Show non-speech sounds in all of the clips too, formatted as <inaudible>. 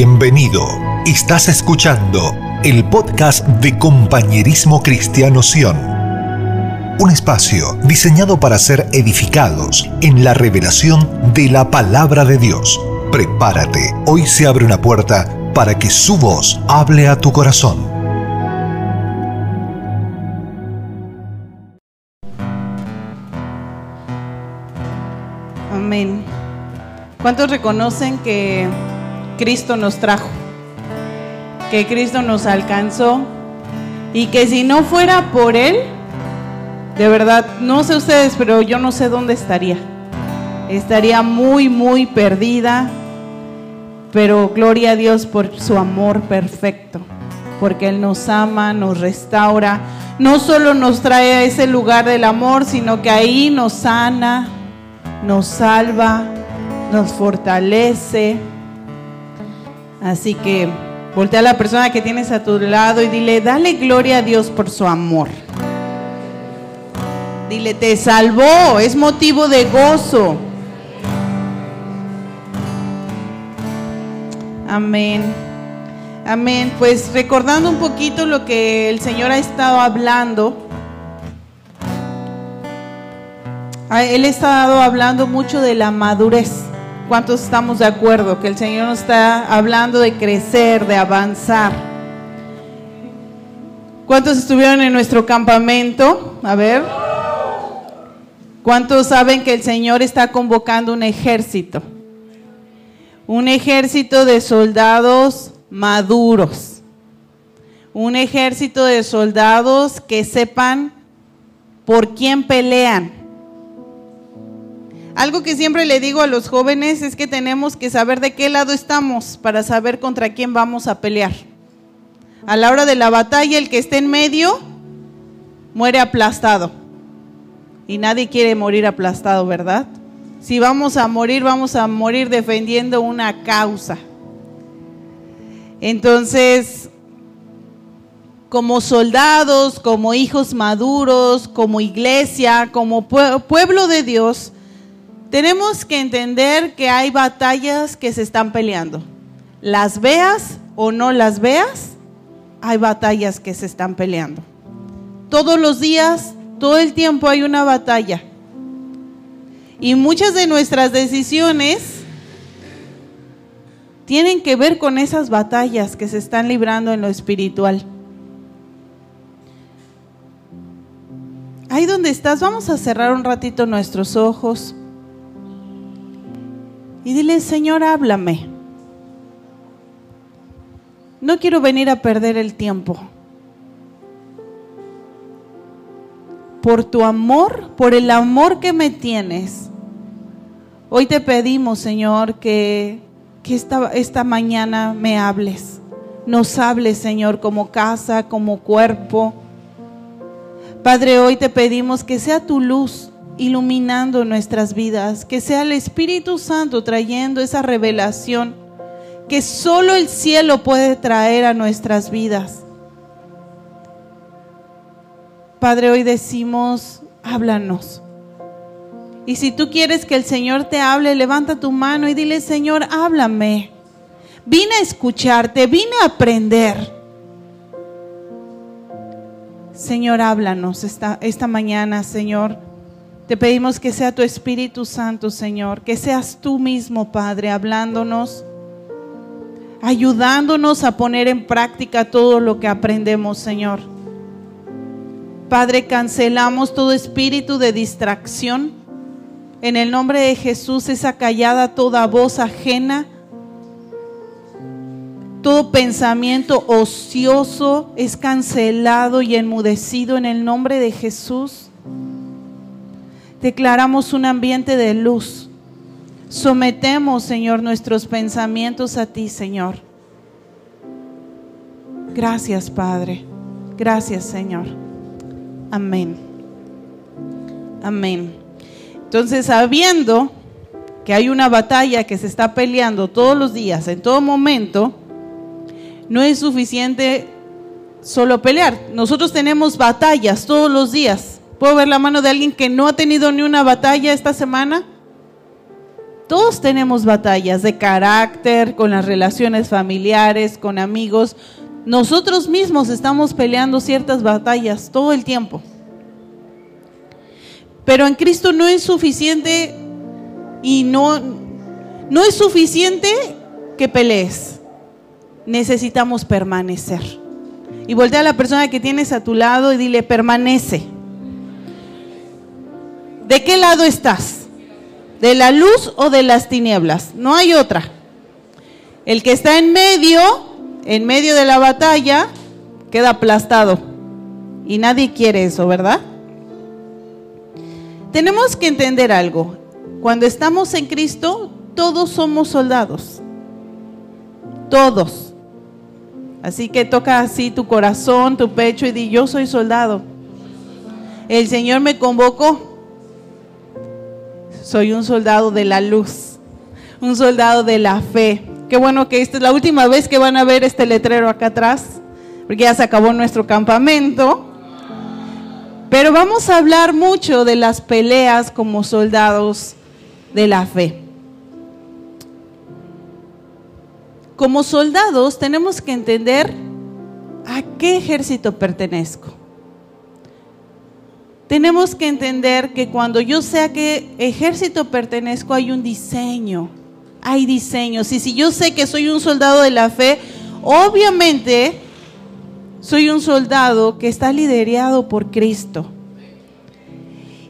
Bienvenido. Estás escuchando el podcast de Compañerismo Cristiano Sion. Un espacio diseñado para ser edificados en la revelación de la palabra de Dios. Prepárate, hoy se abre una puerta para que su voz hable a tu corazón. Amén. ¿Cuántos reconocen que Cristo nos trajo? Que Cristo nos alcanzó y que si no fuera por Él, de verdad, no sé ustedes, pero yo no sé dónde estaría. Estaría muy, muy perdida, pero gloria a Dios por su amor perfecto, porque Él nos ama, nos restaura, no solo nos trae a ese lugar del amor, sino que ahí nos sana, nos salva, nos fortalece. Así que voltea a la persona que tienes a tu lado y dile, dale gloria a Dios por su amor. Dile, te salvó, es motivo de gozo. Amén. Amén. Pues recordando un poquito lo que el Señor ha estado hablando. Él ha estado hablando mucho de la madurez. ¿Cuántos estamos de acuerdo que el Señor nos está hablando de crecer, de avanzar? ¿Cuántos estuvieron en nuestro campamento? A ver. ¿Cuántos saben que el Señor está convocando un ejército? Un ejército de soldados maduros. Un ejército de soldados que sepan por quién pelean. Algo que siempre le digo a los jóvenes es que tenemos que saber de qué lado estamos para saber contra quién vamos a pelear. A la hora de la batalla, el que esté en medio muere aplastado. Y nadie quiere morir aplastado, ¿verdad? Si vamos a morir, vamos a morir defendiendo una causa. Entonces, como soldados, como hijos maduros, como iglesia, como pueblo de Dios, tenemos que entender que hay batallas que se están peleando. Las veas o no las veas, hay batallas que se están peleando. Todos los días, todo el tiempo hay una batalla. Y muchas de nuestras decisiones tienen que ver con esas batallas que se están librando en lo espiritual. Ahí donde estás, vamos a cerrar un ratito nuestros ojos y dile, Señor, háblame. No quiero venir a perder el tiempo. Por tu amor, por el amor que me tienes. Hoy te pedimos, Señor, que que esta, esta mañana me hables. Nos hables, Señor, como casa, como cuerpo. Padre, hoy te pedimos que sea tu luz iluminando nuestras vidas, que sea el Espíritu Santo trayendo esa revelación que solo el cielo puede traer a nuestras vidas. Padre, hoy decimos, háblanos. Y si tú quieres que el Señor te hable, levanta tu mano y dile, Señor, háblame. Vine a escucharte, vine a aprender. Señor, háblanos esta, esta mañana, Señor. Te pedimos que sea tu Espíritu Santo, Señor, que seas tú mismo, Padre, hablándonos, ayudándonos a poner en práctica todo lo que aprendemos, Señor. Padre, cancelamos todo espíritu de distracción en el nombre de Jesús es acallada toda voz ajena, todo pensamiento ocioso es cancelado y enmudecido en el nombre de Jesús. Declaramos un ambiente de luz. Sometemos, Señor, nuestros pensamientos a ti, Señor. Gracias, Padre. Gracias, Señor. Amén. Amén. Entonces, sabiendo que hay una batalla que se está peleando todos los días, en todo momento, no es suficiente solo pelear. Nosotros tenemos batallas todos los días. ¿Puedo ver la mano de alguien que no ha tenido ni una batalla esta semana? Todos tenemos batallas de carácter, con las relaciones familiares, con amigos. Nosotros mismos estamos peleando ciertas batallas todo el tiempo. Pero en Cristo no es suficiente y no, no es suficiente que pelees. Necesitamos permanecer. Y voltea a la persona que tienes a tu lado y dile, permanece. ¿De qué lado estás? ¿De la luz o de las tinieblas? No hay otra. El que está en medio, en medio de la batalla, queda aplastado. Y nadie quiere eso, ¿verdad? Tenemos que entender algo. Cuando estamos en Cristo, todos somos soldados. Todos. Así que toca así tu corazón, tu pecho y di, yo soy soldado. El Señor me convocó soy un soldado de la luz, un soldado de la fe. Qué bueno que esta es la última vez que van a ver este letrero acá atrás, porque ya se acabó nuestro campamento. Pero vamos a hablar mucho de las peleas como soldados de la fe. Como soldados tenemos que entender a qué ejército pertenezco tenemos que entender que cuando yo sé a qué ejército pertenezco hay un diseño, hay diseños. Y si yo sé que soy un soldado de la fe, obviamente soy un soldado que está liderado por Cristo.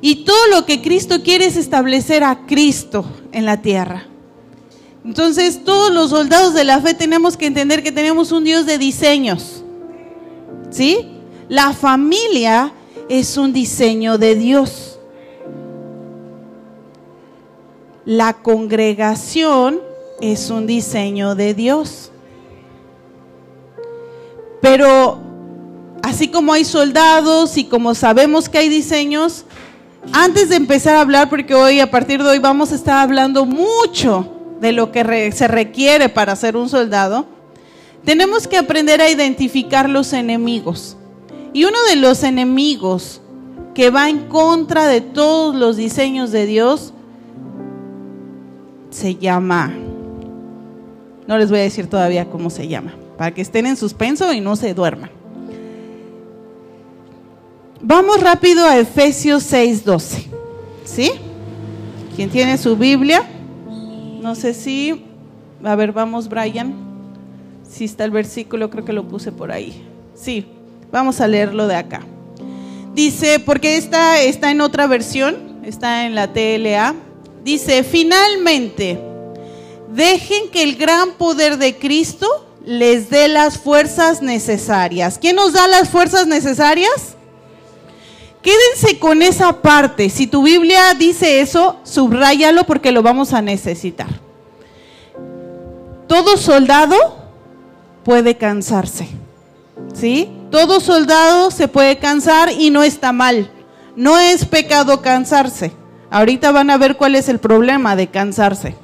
Y todo lo que Cristo quiere es establecer a Cristo en la tierra. Entonces todos los soldados de la fe tenemos que entender que tenemos un Dios de diseños. ¿Sí? La familia es un diseño de Dios. La congregación es un diseño de Dios. Pero así como hay soldados y como sabemos que hay diseños, antes de empezar a hablar, porque hoy a partir de hoy vamos a estar hablando mucho de lo que se requiere para ser un soldado, tenemos que aprender a identificar los enemigos. Y uno de los enemigos que va en contra de todos los diseños de Dios se llama, no les voy a decir todavía cómo se llama, para que estén en suspenso y no se duerman. Vamos rápido a Efesios 6:12. ¿Sí? ¿Quién tiene su Biblia? No sé si, a ver, vamos Brian. Si está el versículo, creo que lo puse por ahí. Sí, Vamos a leerlo de acá. Dice, porque esta está en otra versión, está en la TLA. Dice, finalmente, dejen que el gran poder de Cristo les dé las fuerzas necesarias. ¿Quién nos da las fuerzas necesarias? Quédense con esa parte. Si tu Biblia dice eso, subráyalo porque lo vamos a necesitar. Todo soldado puede cansarse. ¿Sí? Todo soldado se puede cansar y no está mal. No es pecado cansarse. Ahorita van a ver cuál es el problema de cansarse.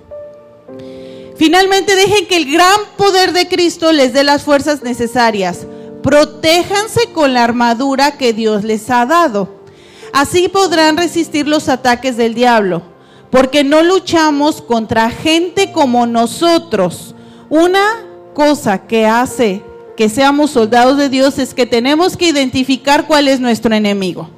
Finalmente dejen que el gran poder de Cristo les dé las fuerzas necesarias. Protéjanse con la armadura que Dios les ha dado. Así podrán resistir los ataques del diablo. Porque no luchamos contra gente como nosotros. Una cosa que hace que seamos soldados de Dios es que tenemos que identificar cuál es nuestro enemigo.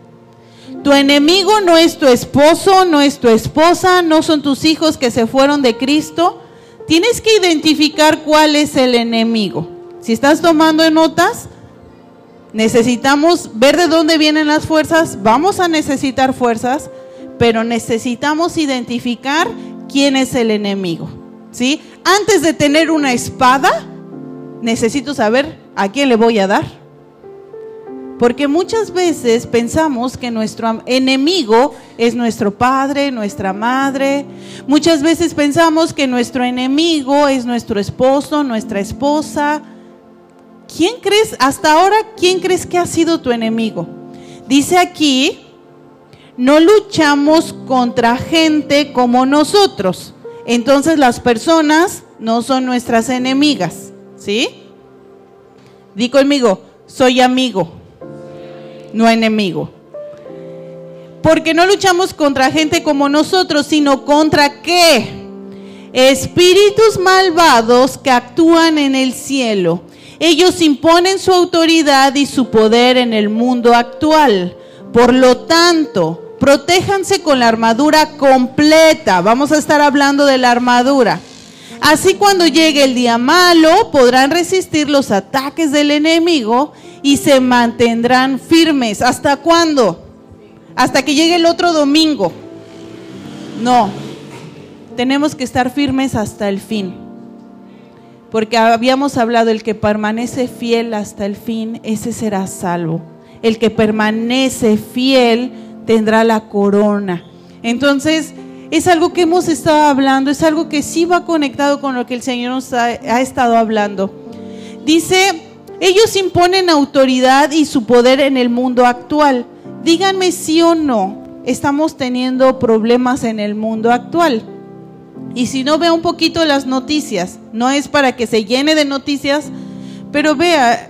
Tu enemigo no es tu esposo, no es tu esposa, no son tus hijos que se fueron de Cristo. Tienes que identificar cuál es el enemigo. Si estás tomando notas, necesitamos ver de dónde vienen las fuerzas. Vamos a necesitar fuerzas, pero necesitamos identificar quién es el enemigo. ¿Sí? Antes de tener una espada, necesito saber a quién le voy a dar. Porque muchas veces pensamos que nuestro enemigo es nuestro padre, nuestra madre. Muchas veces pensamos que nuestro enemigo es nuestro esposo, nuestra esposa. ¿Quién crees, hasta ahora, quién crees que ha sido tu enemigo? Dice aquí, no luchamos contra gente como nosotros. Entonces las personas no son nuestras enemigas. ¿Sí? Di conmigo, soy amigo, no enemigo. Porque no luchamos contra gente como nosotros, sino contra qué? espíritus malvados que actúan en el cielo. Ellos imponen su autoridad y su poder en el mundo actual. Por lo tanto, protéjanse con la armadura completa. Vamos a estar hablando de la armadura. Así cuando llegue el día malo podrán resistir los ataques del enemigo y se mantendrán firmes. ¿Hasta cuándo? Hasta que llegue el otro domingo. No, tenemos que estar firmes hasta el fin. Porque habíamos hablado, el que permanece fiel hasta el fin, ese será salvo. El que permanece fiel tendrá la corona. Entonces, es algo que hemos estado hablando, es algo que sí va conectado con lo que el Señor nos ha, estado hablando. Dice, ellos imponen autoridad y su poder en el mundo actual. Díganme sí o no, estamos teniendo problemas en el mundo actual. Y si no, vea un poquito las noticias. No es para que se llene de noticias, pero vea,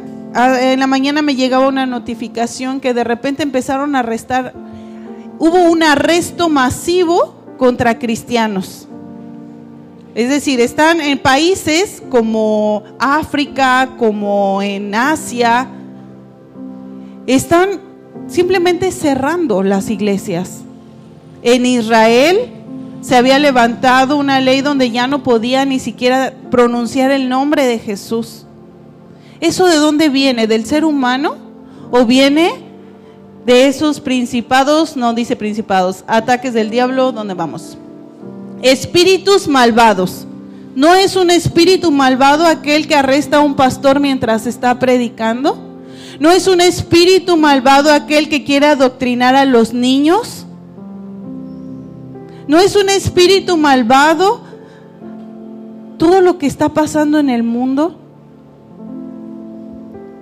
en la mañana me llegaba una notificación que de repente empezaron a arrestar, hubo un arresto masivo contra cristianos. Es decir, están en países como África, como en Asia, están simplemente cerrando las iglesias. En Israel se había levantado una ley donde ya no podía ni siquiera pronunciar el nombre de Jesús. ¿Eso de dónde viene? ¿Del ser humano? ¿O viene de esos principados? No dice principados, ataques del diablo, ¿dónde vamos? Espíritus malvados. ¿No es un espíritu malvado aquel que arresta a un pastor mientras está predicando? ¿No es un espíritu malvado aquel que quiere adoctrinar a los niños? ¿No es un espíritu malvado todo lo que está pasando en el mundo?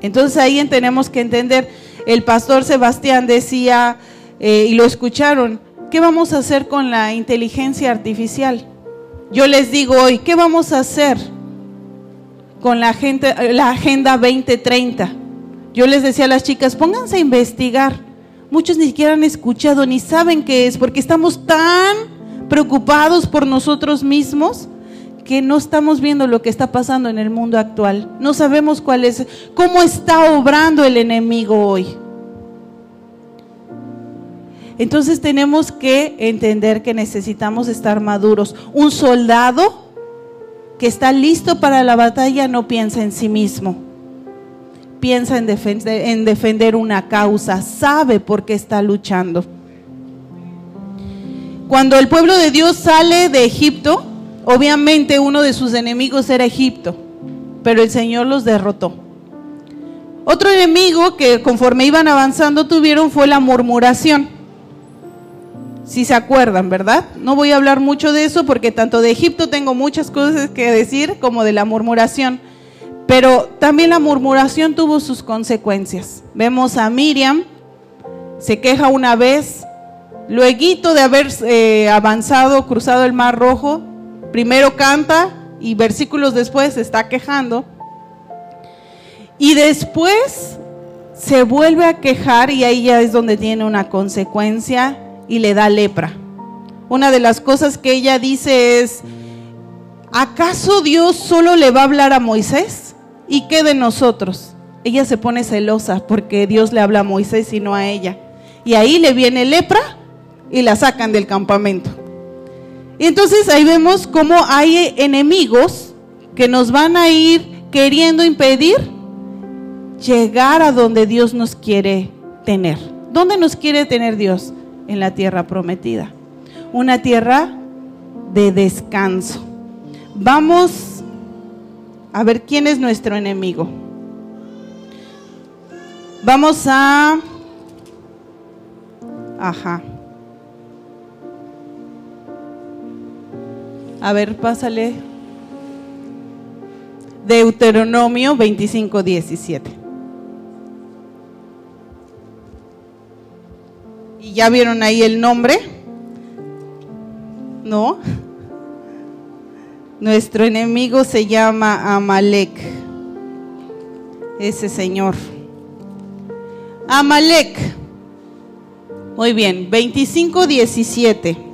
Entonces ahí tenemos que entender, el pastor Sebastián decía, eh, y lo escucharon, ¿qué vamos a hacer con la inteligencia artificial? Yo les digo hoy, ¿qué vamos a hacer con la, gente, la Agenda 2030? Yo les decía a las chicas, pónganse a investigar. Muchos ni siquiera han escuchado ni saben qué es, porque estamos tan preocupados por nosotros mismos que no estamos viendo lo que está pasando en el mundo actual. No sabemos cuál es, cómo está obrando el enemigo hoy. Entonces tenemos que entender que necesitamos estar maduros. Un soldado que está listo para la batalla no piensa en sí mismo. Piensa en en defender una causa, sabe por qué está luchando. Cuando el pueblo de Dios sale de Egipto, obviamente uno de sus enemigos era Egipto, pero el Señor los derrotó. Otro enemigo que conforme iban avanzando tuvieron fue la murmuración. Si se acuerdan, ¿verdad? No voy a hablar mucho de eso porque tanto de Egipto tengo muchas cosas que decir como de la murmuración. Pero también la murmuración tuvo sus consecuencias. Vemos a Miriam, se queja una vez, Luego de haber eh, avanzado, cruzado el Mar Rojo, primero canta y versículos después se está quejando. Y después se vuelve a quejar y ahí ya es donde tiene una consecuencia y le da lepra. Una de las cosas que ella dice es, ¿acaso Dios solo le va a hablar a Moisés? ¿Y qué de nosotros? Ella se pone celosa porque Dios le habla a Moisés y no a ella. Y ahí le viene lepra y la sacan del campamento. Y entonces ahí vemos cómo hay enemigos que nos van a ir queriendo impedir llegar a donde Dios nos quiere tener. ¿Dónde nos quiere tener Dios? En la tierra prometida. Una tierra de descanso. Vamos a ver quién es nuestro enemigo. Vamos a... Ajá. A ver, pásale. Deuteronomio 25, 17. ¿Y ya vieron ahí el nombre? ¿No? Nuestro enemigo se llama Amalek. Ese señor. Amalek. Muy bien, 25, 17.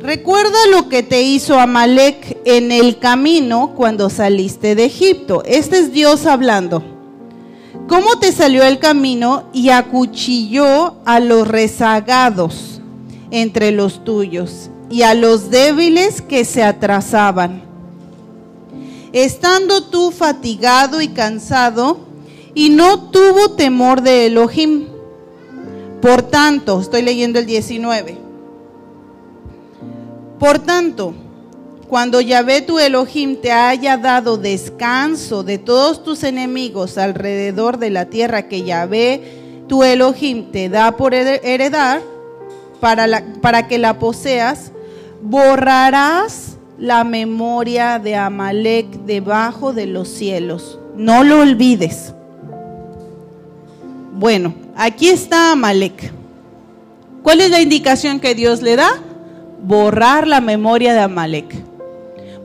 Recuerda lo que te hizo Amalek en el camino cuando saliste de Egipto. Este es Dios hablando. ¿Cómo te salió el camino y acuchilló a los rezagados entre los tuyos y a los débiles que se atrasaban? Estando tú fatigado y cansado, y no tuvo temor de Elohim. Por tanto, estoy leyendo el 19. Por tanto, cuando Yahvé tu Elohim te haya dado descanso de todos tus enemigos alrededor de la tierra que Yahvé tu Elohim te da por heredar, para, para que la poseas, borrarás la memoria de Amalek debajo de los cielos. No lo olvides. Bueno, aquí está Amalek. ¿Cuál es la indicación que Dios le da? Borrar la memoria de Amalek.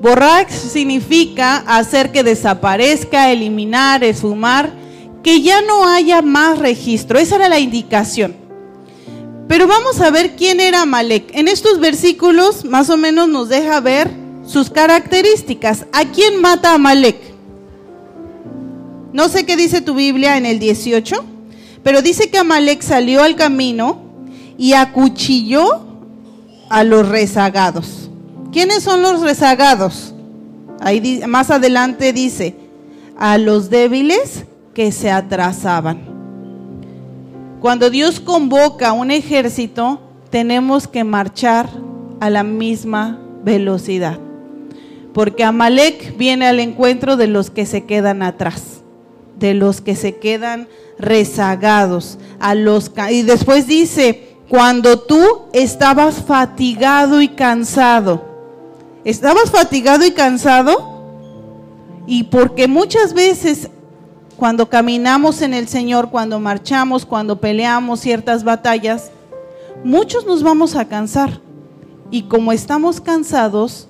Borrar significa hacer que desaparezca, eliminar, esfumar, que ya no haya más registro. Esa era la indicación. Pero vamos a ver quién era Amalek. En estos versículos más o menos nos deja ver sus características. ¿A quién mata Amalek? No sé qué dice tu Biblia en el 18, pero dice que Amalek salió al camino y acuchilló a los rezagados. ¿Quiénes son los rezagados? Ahí más adelante dice, a los débiles que se atrasaban. Cuando Dios convoca un ejército, tenemos que marchar a la misma velocidad. Porque Amalek viene al encuentro de los que se quedan atrás, de los que se quedan rezagados, a los y después dice, cuando tú estabas fatigado y cansado. ¿Estabas fatigado y cansado? Y porque muchas veces cuando caminamos en el Señor, cuando marchamos, cuando peleamos ciertas batallas, muchos nos vamos a cansar. Y como estamos cansados,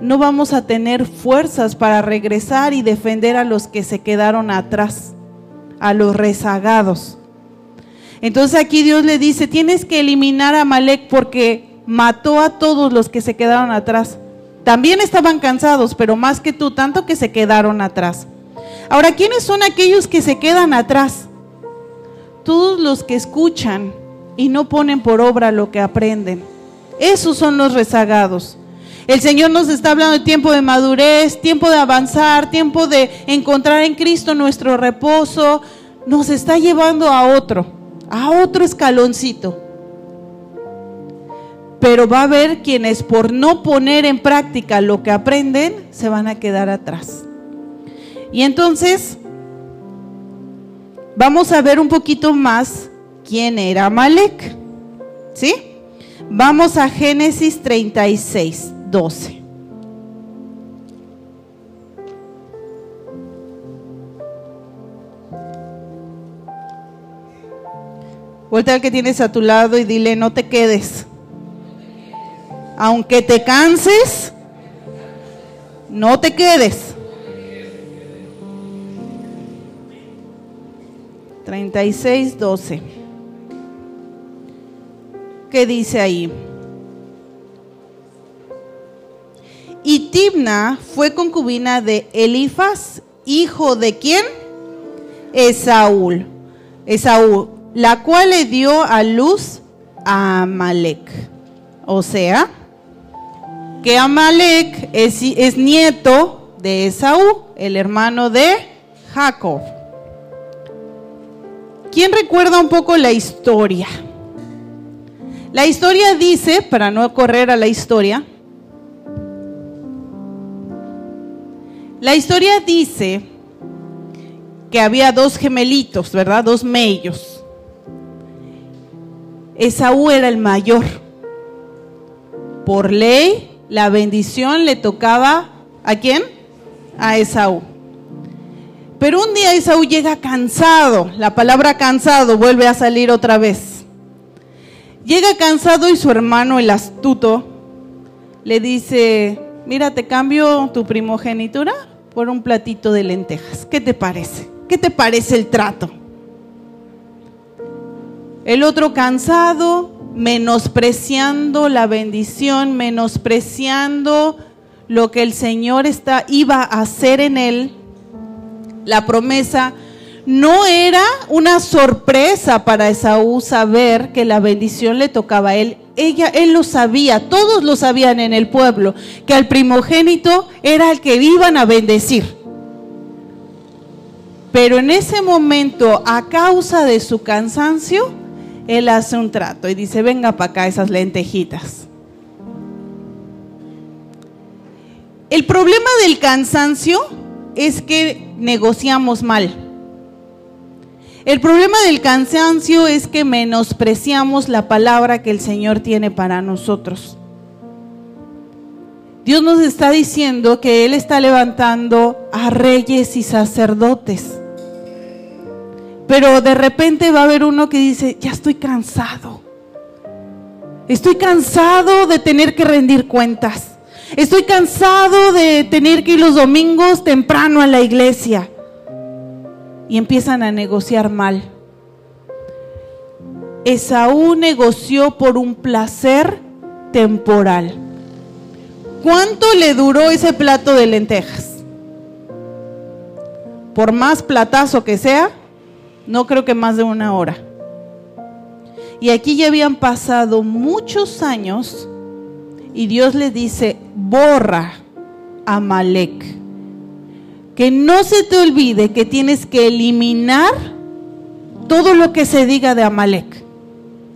no vamos a tener fuerzas para regresar y defender a los que se quedaron atrás, a los rezagados. Entonces aquí Dios le dice, tienes que eliminar a Malek porque mató a todos los que se quedaron atrás. También estaban cansados, pero más que tú, tanto que se quedaron atrás. Ahora, ¿quiénes son aquellos que se quedan atrás? Todos los que escuchan y no ponen por obra lo que aprenden. Esos son los rezagados. El Señor nos está hablando de tiempo de madurez, tiempo de avanzar, tiempo de encontrar en Cristo nuestro reposo. Nos está llevando a otro a otro escaloncito. Pero va a haber quienes por no poner en práctica lo que aprenden, se van a quedar atrás. Y entonces, vamos a ver un poquito más quién era Malek. ¿Sí? Vamos a Génesis 36, 12. Vuelta al que tienes a tu lado y dile, no te quedes. Aunque te canses, no te quedes. 36, 12. ¿Qué dice ahí? Y Tibna fue concubina de Elifas, hijo de quién? Esaúl. Esaú la cual le dio a luz a Amalek. O sea, que Amalek es, nieto de Esaú, el hermano de Jacob. ¿Quién recuerda un poco la historia? La historia dice, para no correr a la historia, la historia dice que había dos gemelitos, ¿verdad? Dos mellos. Esaú era el mayor. Por ley, la bendición le tocaba a quién? A Esaú. Pero un día Esaú llega cansado. La palabra cansado vuelve a salir otra vez. Llega cansado y su hermano, el astuto, le dice, mira, te cambio tu primogenitura por un platito de lentejas. ¿Qué te parece? ¿Qué te parece el trato? El otro cansado menospreciando la bendición, menospreciando lo que el Señor está, iba a hacer en él, la promesa, no era una sorpresa para Esaú saber que la bendición le tocaba a él. Ella, él lo sabía, todos lo sabían en el pueblo, que al primogénito era el que iban a bendecir. Pero en ese momento, a causa de su cansancio, él hace un trato y dice, venga para acá esas lentejitas. El problema del cansancio es que negociamos mal. El problema del cansancio es que menospreciamos la palabra que el Señor tiene para nosotros. Dios nos está diciendo que Él está levantando a reyes y sacerdotes. Pero de repente va a haber uno que dice, ya estoy cansado. Estoy cansado de tener que rendir cuentas. Estoy cansado de tener que ir los domingos temprano a la iglesia. Y empiezan a negociar mal. Esaú negoció por un placer temporal. ¿Cuánto le duró ese plato de lentejas? Por más platazo que sea, no creo que más de una hora. Y aquí ya habían pasado muchos años y Dios le dice, borra a Malek. Que no se te olvide que tienes que eliminar todo lo que se diga de Amalek.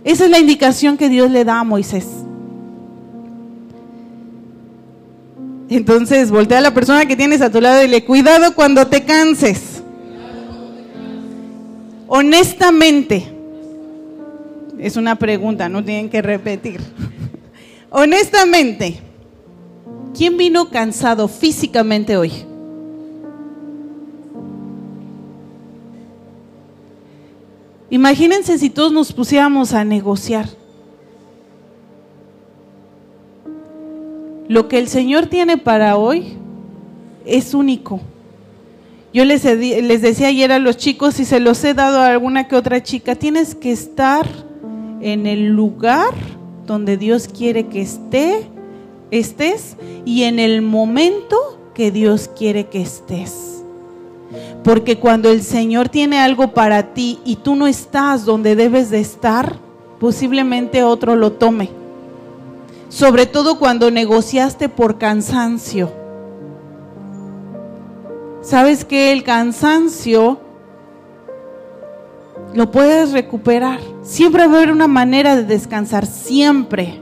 Esa es la indicación que Dios le da a Moisés. Entonces, voltea a la persona que tienes a tu lado y le cuidado cuando te canses honestamente, es una pregunta, no tienen que repetir. honestamente, ¿quién vino cansado físicamente hoy? Imagínense si todos nos pusiéramos a negociar. Lo que el Señor tiene para hoy es único. Yo les, les decía ayer a los chicos y se los he dado a alguna que otra chica, tienes que estar en el lugar donde Dios quiere que esté, estés y en el momento que Dios quiere que estés. Porque cuando el Señor tiene algo para ti y tú no estás donde debes de estar, posiblemente otro lo tome. Sobre todo cuando negociaste por cansancio sabes que el cansancio lo puedes recuperar. Siempre va a haber una manera de descansar, siempre.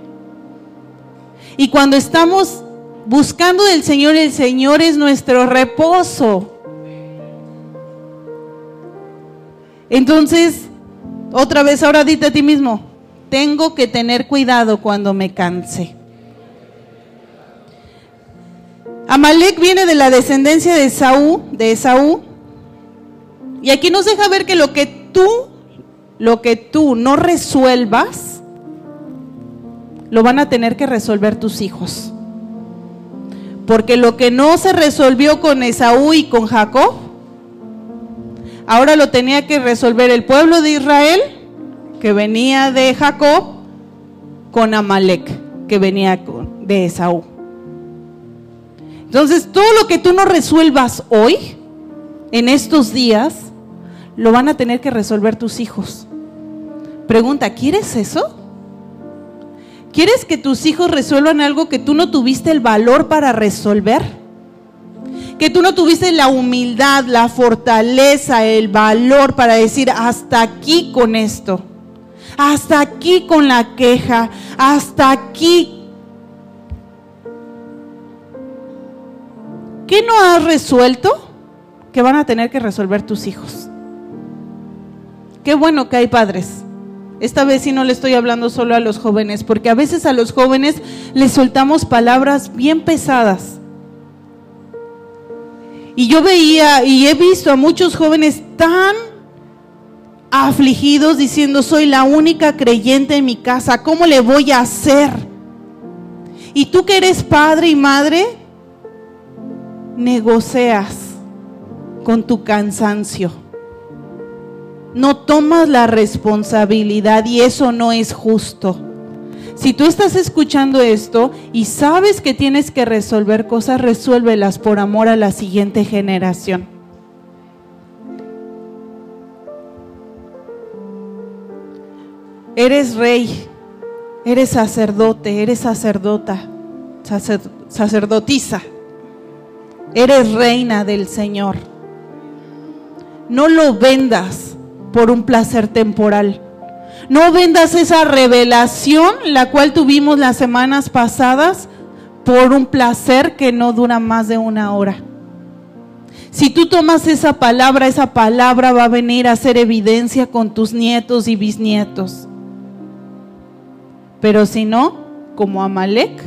Y cuando estamos buscando del Señor, el Señor es nuestro reposo. Entonces, otra vez, ahora dite a ti mismo, tengo que tener cuidado cuando me canse. Amalek viene de la descendencia de Esaú, de Esaú. Y aquí nos deja ver que lo que tú, lo que tú no resuelvas, lo van a tener que resolver tus hijos. Porque lo que no se resolvió con Esaú y con Jacob, ahora lo tenía que resolver el pueblo de Israel, que venía de Jacob, con Amalek, que venía de Esaú. Entonces, todo lo que tú no resuelvas hoy, en estos días, lo van a tener que resolver tus hijos. Pregunta, ¿quieres eso? ¿Quieres que tus hijos resuelvan algo que tú no tuviste el valor para resolver? Que tú no tuviste la humildad, la fortaleza, el valor para decir hasta aquí con esto, hasta aquí con la queja, hasta aquí ¿Qué no has resuelto que van a tener que resolver tus hijos? Qué bueno que hay padres. Esta vez sí no le estoy hablando solo a los jóvenes, porque a veces a los jóvenes les soltamos palabras bien pesadas. Y yo veía y he visto a muchos jóvenes tan afligidos diciendo, soy la única creyente en mi casa, ¿cómo le voy a hacer? Y tú que eres padre y madre, negocias con tu cansancio. No tomas la responsabilidad y eso no es justo. Si tú estás escuchando esto y sabes que tienes que resolver cosas, resuélvelas por amor a la siguiente generación. Eres rey, eres sacerdote, eres sacerdota, sacerdotisa, eres reina del Señor. No lo vendas por un placer temporal. No vendas esa revelación, la cual tuvimos las semanas pasadas, por un placer que no dura más de una hora. Si tú tomas esa palabra, esa palabra va a venir a hacer evidencia con tus nietos y bisnietos. Pero si no, como Amalek,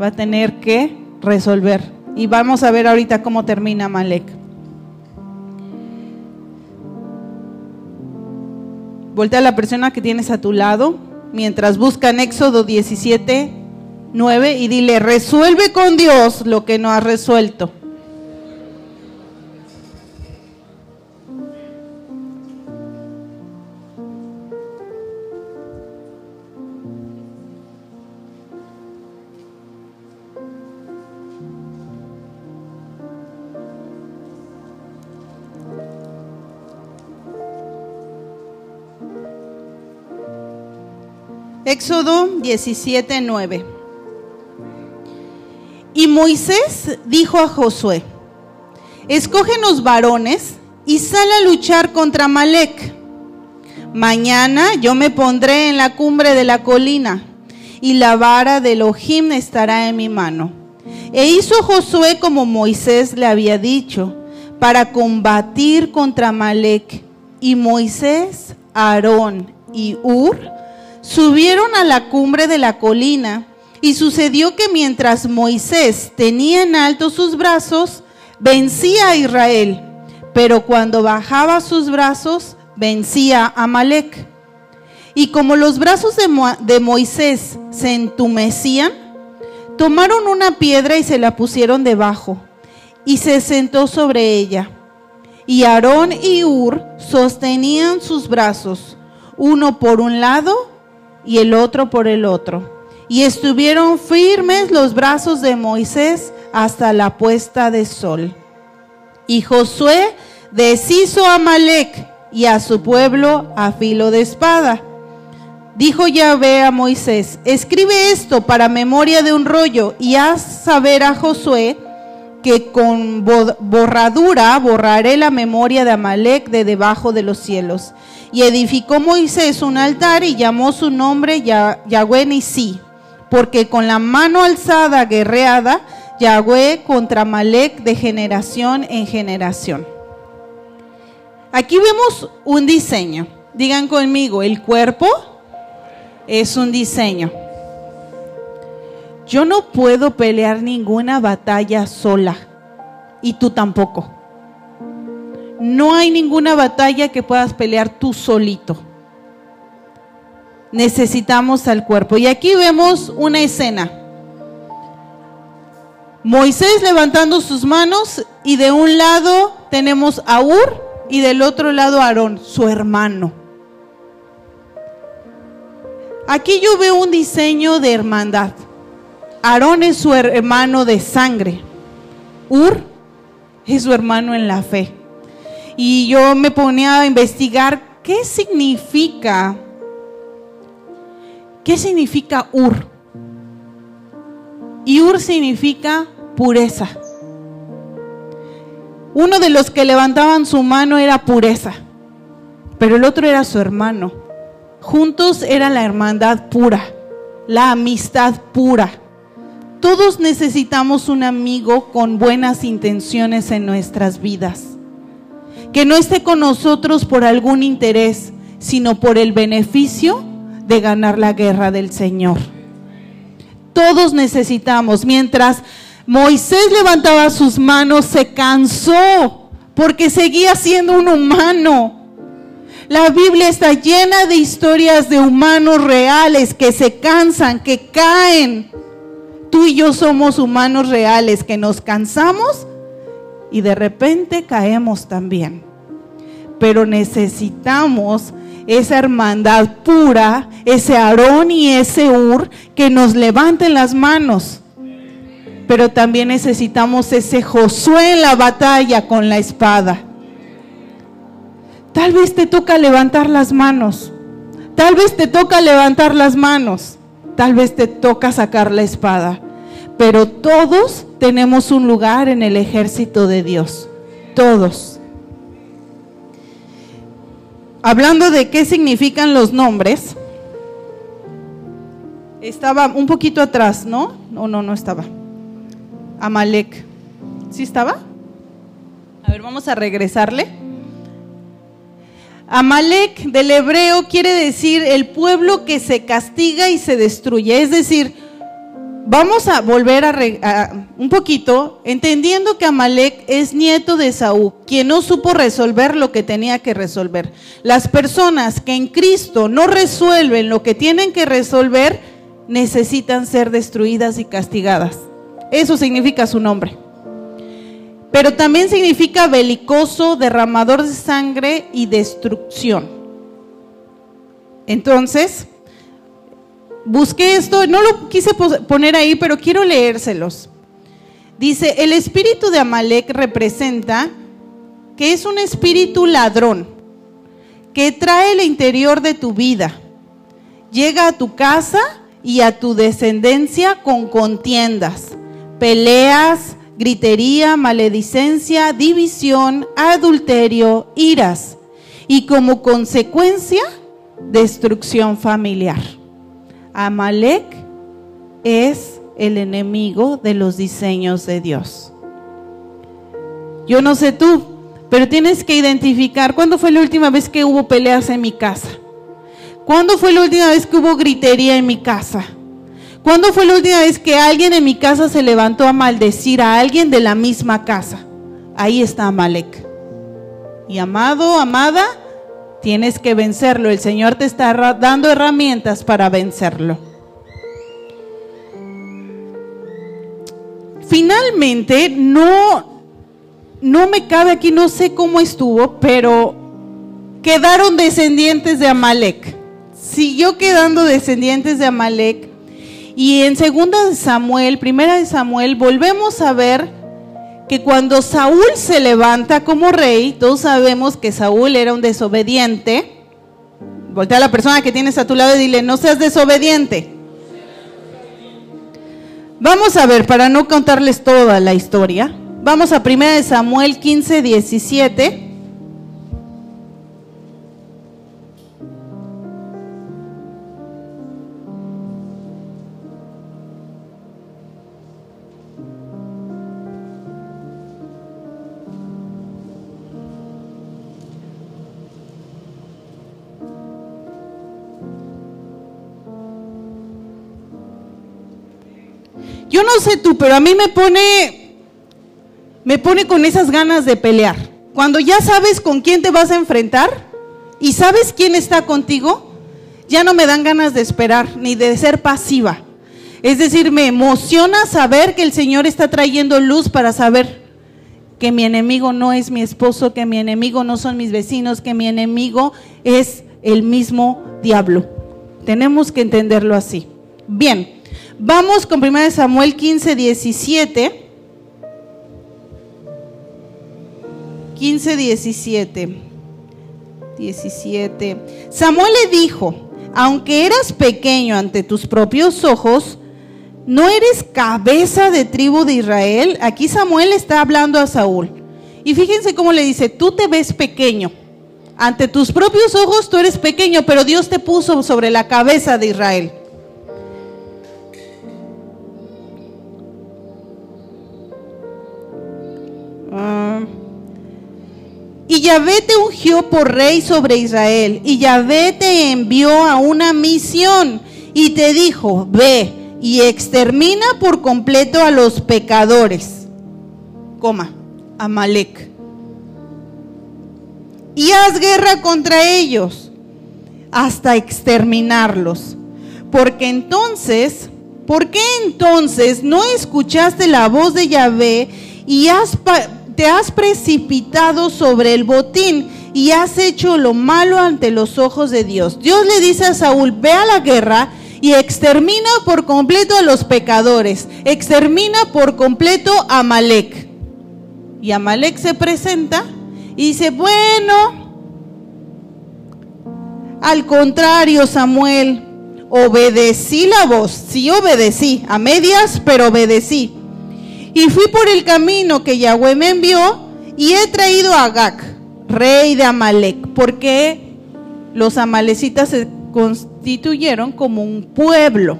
va a tener que resolver. Y vamos a ver ahorita cómo termina Amalek. Voltea a la persona que tienes a tu lado mientras buscan Éxodo 17, 9 y dile, resuelve con Dios lo que no has resuelto. Éxodo 17, 9. Y Moisés dijo a Josué, escógenos varones y sal a luchar contra Malek. Mañana yo me pondré en la cumbre de la colina y la vara de Elohim estará en mi mano. E hizo Josué como Moisés le había dicho, para combatir contra Malek. Y Moisés, Aarón y Ur subieron a la cumbre de la colina y sucedió que mientras Moisés tenía en alto sus brazos, vencía a Israel, pero cuando bajaba sus brazos, vencía a Malek. Y como los brazos de, de Moisés se entumecían, tomaron una piedra y se la pusieron debajo, y se sentó sobre ella. Y Aarón y Ur sostenían sus brazos, uno por un lado y el otro por el otro. Y estuvieron firmes los brazos de Moisés hasta la puesta de sol. Y Josué deshizo a Malek y a su pueblo a filo de espada. Dijo Yahvé a Moisés, escribe esto para memoria de un rollo y haz saber a Josué que con borradura borraré la memoria de Amalek de debajo de los cielos. Y edificó Moisés un altar y llamó su nombre Yahweh Nisi, porque con la mano alzada guerreada, Yahweh contra Malek de generación en generación. Aquí vemos un diseño. Digan conmigo, el cuerpo es un diseño. Yo no puedo pelear ninguna batalla sola y tú tampoco. No hay ninguna batalla que puedas pelear tú solito. Necesitamos al cuerpo. Y aquí vemos una escena. Moisés levantando sus manos y de un lado tenemos a Ur y del otro lado a Aarón, su hermano. Aquí yo veo un diseño de hermandad. Aarón es su hermano de sangre. Ur es su hermano en la fe y yo me ponía a investigar qué significa, qué significa Ur. Y Ur significa pureza. Uno de los que levantaban su mano era pureza, pero el otro era su hermano. Juntos era la hermandad pura, la amistad pura. Todos necesitamos un amigo con buenas intenciones en nuestras vidas que no esté con nosotros por algún interés, sino por el beneficio de ganar la guerra del Señor. Todos necesitamos, mientras Moisés levantaba sus manos, se cansó porque seguía siendo un humano. La Biblia está llena de historias de humanos reales que se cansan, que caen. Tú y yo somos humanos reales que nos cansamos y de repente caemos también. Pero necesitamos esa hermandad pura, ese Aarón y ese Ur que nos levanten las manos. Pero también necesitamos ese Josué en la batalla con la espada. Tal vez te toca levantar las manos. Tal vez te toca levantar las manos. Tal vez te toca sacar la espada. Pero todos tenemos un lugar en el ejército de Dios. Todos. Hablando de qué significan los nombres, estaba un poquito atrás, ¿no? No, no, no estaba. Amalek. ¿Sí estaba? A ver, vamos a regresarle. Amalek del hebreo quiere decir el pueblo que se castiga y se destruye. Es decir, vamos a volver a, un poquito, entendiendo que Amalek es nieto de Saúl, quien no supo resolver lo que tenía que resolver. Las personas que en Cristo no resuelven lo que tienen que resolver, necesitan ser destruidas y castigadas. Eso significa su nombre. Pero también significa belicoso, derramador de sangre y destrucción. Entonces, busqué esto, no lo quise poner ahí, pero quiero leérselos. Dice, el espíritu de Amalek representa que es un espíritu ladrón, que trae el interior de tu vida, llega a tu casa y a tu descendencia con contiendas, peleas, gritería, maledicencia, división, adulterio, iras y como consecuencia, destrucción familiar. Amalek es el enemigo de los diseños de Dios. Yo no sé tú, pero tienes que identificar cuándo fue la última vez que hubo peleas en mi casa. ¿Cuándo fue la última vez que hubo gritería en mi casa? ¿Cuándo fue la última vez que alguien en mi casa se levantó a maldecir a alguien de la misma casa? Ahí está Amalek. Y amado, amada, Tienes que vencerlo. El Señor te está dando herramientas para vencerlo. Finalmente, no, no me cabe aquí, no sé cómo estuvo, pero quedaron descendientes de Amalek. Siguió quedando descendientes de Amalek. Y en segunda de Samuel, primera de Samuel, volvemos a ver que cuando Saúl se levanta como rey, todos sabemos que Saúl era un desobediente. Voltea a la persona que tienes a tu lado y dile, no seas desobediente. Vamos a ver, para no contarles toda la historia, vamos a 1 Samuel 15, 17. Yo no sé tú, pero a mí me pone, me pone con esas ganas de pelear. Cuando ya sabes con quién te vas a enfrentar y sabes quién está contigo, ya no me dan ganas de esperar ni de ser pasiva. Es decir, me emociona saber que el Señor está trayendo luz para saber que mi enemigo no es mi esposo, que mi enemigo no son mis vecinos, que mi enemigo es el mismo diablo. Tenemos que entenderlo así. Bien, Vamos con 1 Samuel 15, 17. 15, 17. 17. Samuel le dijo, aunque eras pequeño ante tus propios ojos, ¿no eres cabeza de tribu de Israel? Aquí Samuel está hablando a Saúl. Y fíjense cómo le dice, tú te ves pequeño. Ante tus propios ojos tú eres pequeño, pero Dios te puso sobre la cabeza de Israel. Y Yahvé te ungió por rey sobre Israel. Y Yahvé te envió a una misión y te dijo, ve y extermina por completo a los pecadores. Coma, Amalek. Y haz guerra contra ellos hasta exterminarlos. Porque entonces, ¿por qué entonces no escuchaste la voz de Yahvé y has te has precipitado sobre el botín y has hecho lo malo ante los ojos de Dios. Dios le dice a Saúl, ve a la guerra y extermina por completo a los pecadores, extermina por completo a Amalek. Y Amalek se presenta y dice, bueno, al contrario, Samuel, obedecí la voz, sí obedecí, a medias, pero obedecí. Y fui por el camino que Yahweh me envió y he traído a Agag, rey de Amalek, porque los amalecitas se constituyeron como un pueblo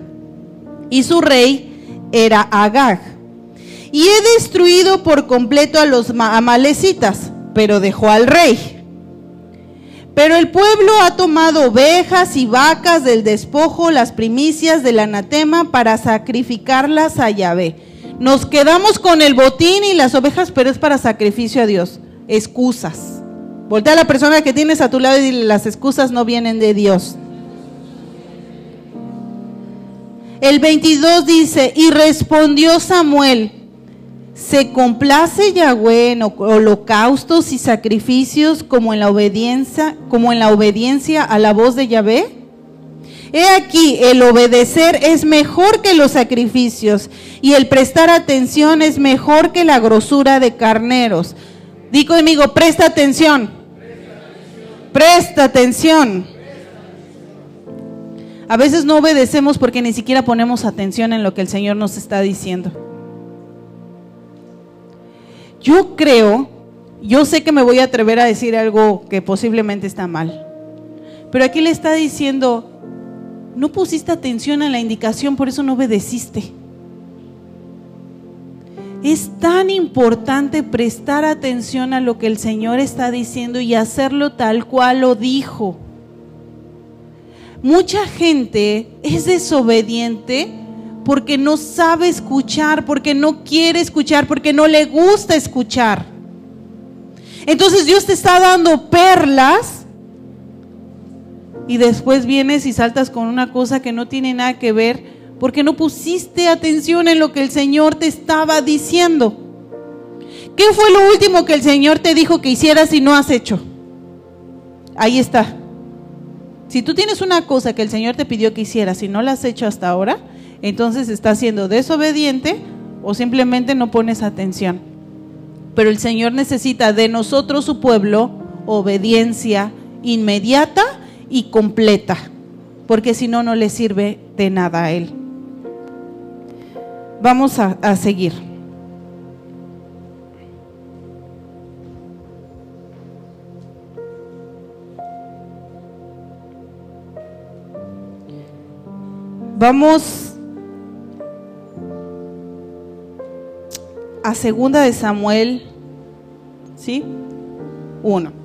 y su rey era Agag. Y he destruido por completo a los amalecitas, pero dejó al rey. Pero el pueblo ha tomado ovejas y vacas del despojo, las primicias del anatema, para sacrificarlas a Yahvé. Nos quedamos con el botín y las ovejas, pero es para sacrificio a Dios. Excusas. Voltea a la persona que tienes a tu lado y dile, las excusas no vienen de Dios. El 22 dice, y respondió Samuel, ¿Se complace Yahweh en holocaustos y sacrificios como en la obediencia, como en la obediencia a la voz de Yahvé? He aquí, el obedecer es mejor que los sacrificios y el prestar atención es mejor que la grosura de carneros. Digo conmigo, presta atención. Presta atención. A veces no obedecemos porque ni siquiera ponemos atención en lo que el Señor nos está diciendo. Yo creo, yo sé que me voy a atrever a decir algo que posiblemente está mal, pero aquí le está diciendo, no pusiste atención a la indicación, por eso no obedeciste. Es tan importante prestar atención a lo que el Señor está diciendo y hacerlo tal cual lo dijo. Mucha gente es desobediente porque no sabe escuchar, porque no quiere escuchar, porque no le gusta escuchar. Entonces Dios te está dando perlas y después vienes y saltas con una cosa que no tiene nada que ver porque no pusiste atención en lo que el Señor te estaba diciendo. ¿Qué fue lo último que el Señor te dijo que hicieras y no has hecho? Ahí está. Si tú tienes una cosa que el Señor te pidió que hicieras y no la has hecho hasta ahora, entonces estás siendo desobediente o simplemente no pones atención. Pero el Señor necesita de nosotros, su pueblo, obediencia inmediata y completa, porque si no, no le sirve de nada a Él. Vamos a, seguir. Vamos a segunda de Samuel, ¿sí? 1.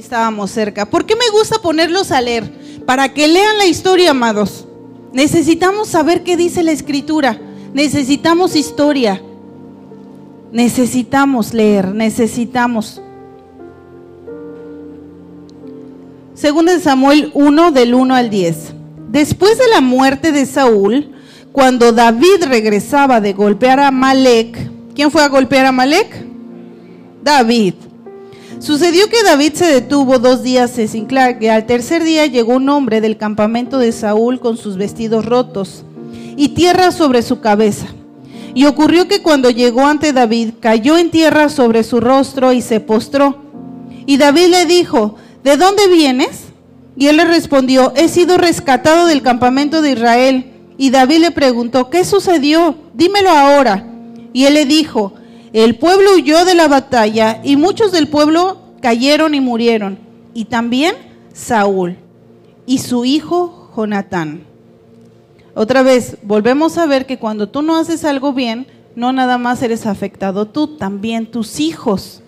Estábamos cerca. ¿Por qué me gusta ponerlos a leer? Para que lean la historia, amados. Necesitamos saber qué dice la escritura. Necesitamos historia. Necesitamos leer, necesitamos. Segundo de Samuel 1 del 1 al 10. Después de la muerte de Saúl, cuando David regresaba de golpear a Malek, ¿quién fue a golpear a Malek? David. Sucedió que David se detuvo dos días sin que Al tercer día llegó un hombre del campamento de Saúl con sus vestidos rotos y tierra sobre su cabeza. Y ocurrió que cuando llegó ante David, cayó en tierra sobre su rostro y se postró. Y David le dijo, ¿de dónde vienes? Y él le respondió, he sido rescatado del campamento de Israel. Y David le preguntó, ¿qué sucedió? Dímelo ahora. Y él le dijo, el pueblo huyó de la batalla y muchos del pueblo cayeron y murieron. Y también Saúl y su hijo Jonatán. Otra vez, volvemos a ver que cuando tú no haces algo bien, no nada más eres afectado tú, también tus hijos.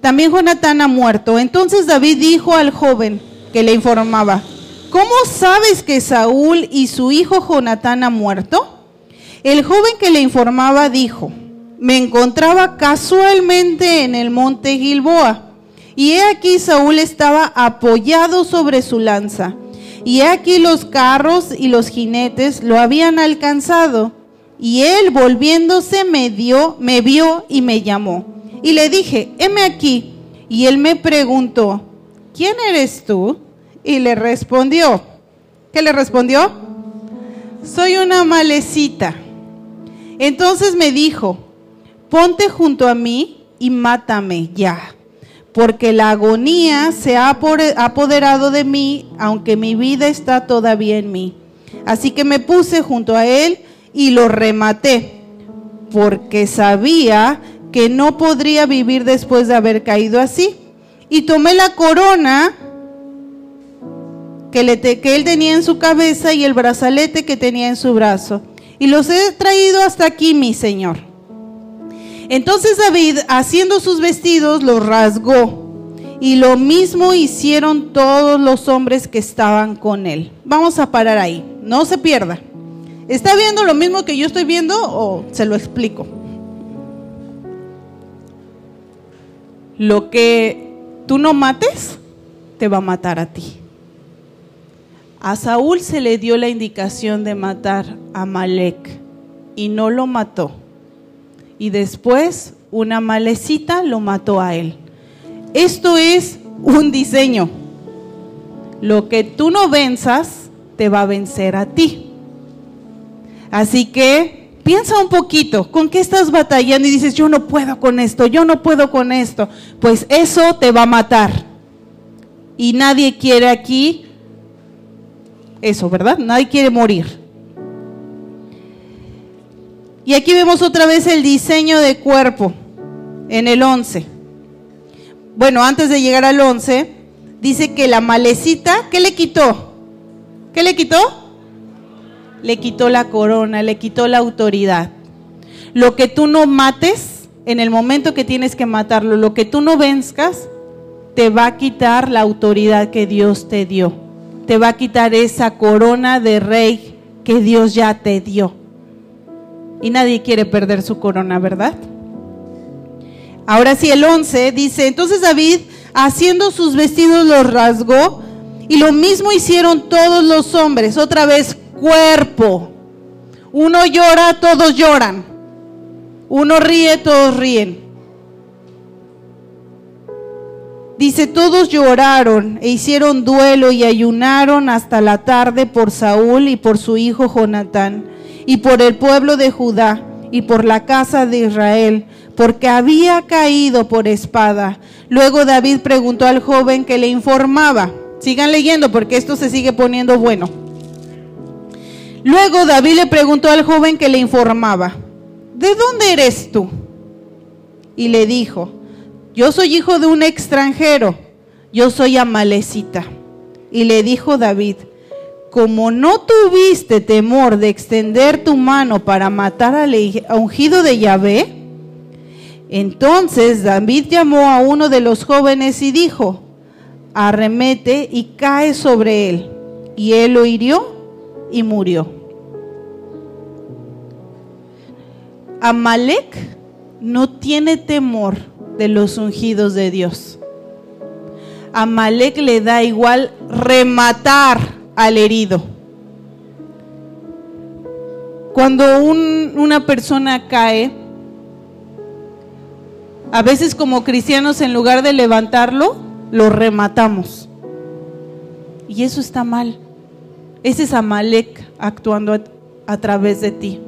También Jonatán ha muerto. Entonces David dijo al joven que le informaba, ¿cómo sabes que Saúl y su hijo Jonatán han muerto? El joven que le informaba dijo, me encontraba casualmente en el monte Gilboa, y he aquí Saúl estaba apoyado sobre su lanza, Y aquí los carros y los jinetes lo habían alcanzado. Y él volviéndose me dio, me vio y me llamó. Y le dije, heme aquí. Y él me preguntó, ¿quién eres tú? Y le respondió, ¿qué le respondió? Soy una malecita. Entonces me dijo, ponte junto a mí y mátame ya porque la agonía se ha apoderado de mí, aunque mi vida está todavía en mí. Así que me puse junto a él y lo rematé, porque sabía que no podría vivir después de haber caído así. Y tomé la corona que, que él tenía en su cabeza y el brazalete que tenía en su brazo. Y los he traído hasta aquí, mi Señor. Entonces David, haciendo sus vestidos, los rasgó. Y lo mismo hicieron todos los hombres que estaban con él. Vamos a parar ahí, no se pierda. ¿Está viendo lo mismo que yo estoy viendo o se lo explico? Lo que tú no mates, te va a matar a ti. A Saúl se le dio la indicación de matar a Malek y no lo mató y después una malecita lo mató a él. Esto es un diseño. Lo que tú no venzas, te va a vencer a ti. Así que piensa un poquito, ¿con qué estás batallando y dices, yo no puedo con esto, yo no puedo con esto? Pues eso te va a matar. Y nadie quiere aquí eso, ¿verdad? Nadie quiere morir. Y aquí vemos otra vez el diseño de cuerpo en el 11. Bueno, antes de llegar al 11, dice que la malecita, ¿qué le quitó? ¿Qué le quitó? Le quitó la corona, le quitó la autoridad. Lo que tú no mates en el momento que tienes que matarlo, lo que tú no venzcas, te va a quitar la autoridad que Dios te dio. Te va a quitar esa corona de rey que Dios ya te dio y nadie quiere perder su corona, ¿verdad? Ahora sí, el 11 dice, entonces David, haciendo sus vestidos, los rasgó y lo mismo hicieron todos los hombres, otra vez cuerpo. Uno llora, todos lloran. Uno ríe, todos ríen. Dice, todos lloraron e hicieron duelo y ayunaron hasta la tarde por Saúl y por su hijo Jonatán y por el pueblo de Judá y por la casa de Israel, porque había caído por espada. Luego David preguntó al joven que le informaba. Sigan leyendo porque esto se sigue poniendo bueno. Luego David le preguntó al joven que le informaba, ¿de dónde eres tú? Y le dijo, yo soy hijo de un extranjero, yo soy amalecita. Y le dijo David, como no tuviste temor de extender tu mano para matar al ungido de Yahvé, entonces David llamó a uno de los jóvenes y dijo, arremete y cae sobre él. Y él lo hirió y murió. Amalek no tiene temor de los ungidos de Dios. Amalek le da igual rematar al herido. Cuando una persona cae, a veces como cristianos en lugar de levantarlo, lo rematamos. Y eso está mal. Ese es Amalek actuando a, a través de ti.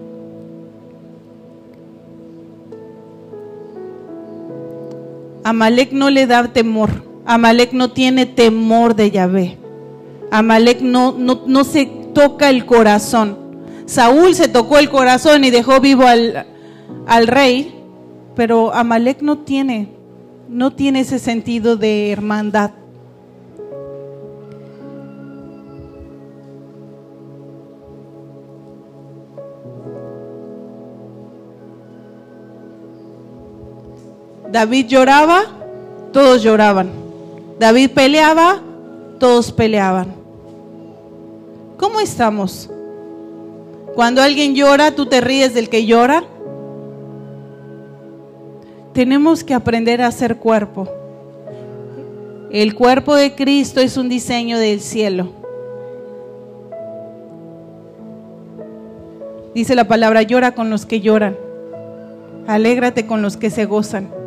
Amalek no le da temor. Amalek no tiene temor de Yahvé. Amalek no, no, se toca el corazón. Saúl se tocó el corazón y dejó vivo al, al rey, pero Amalek no tiene, no tiene ese sentido de hermandad. David lloraba, todos lloraban. David peleaba, todos peleaban. ¿Cómo estamos? Cuando alguien llora, tú te ríes del que llora. Tenemos que aprender a ser cuerpo. El cuerpo de Cristo es un diseño del cielo. Dice la palabra, llora con los que lloran, alégrate con los que se gozan.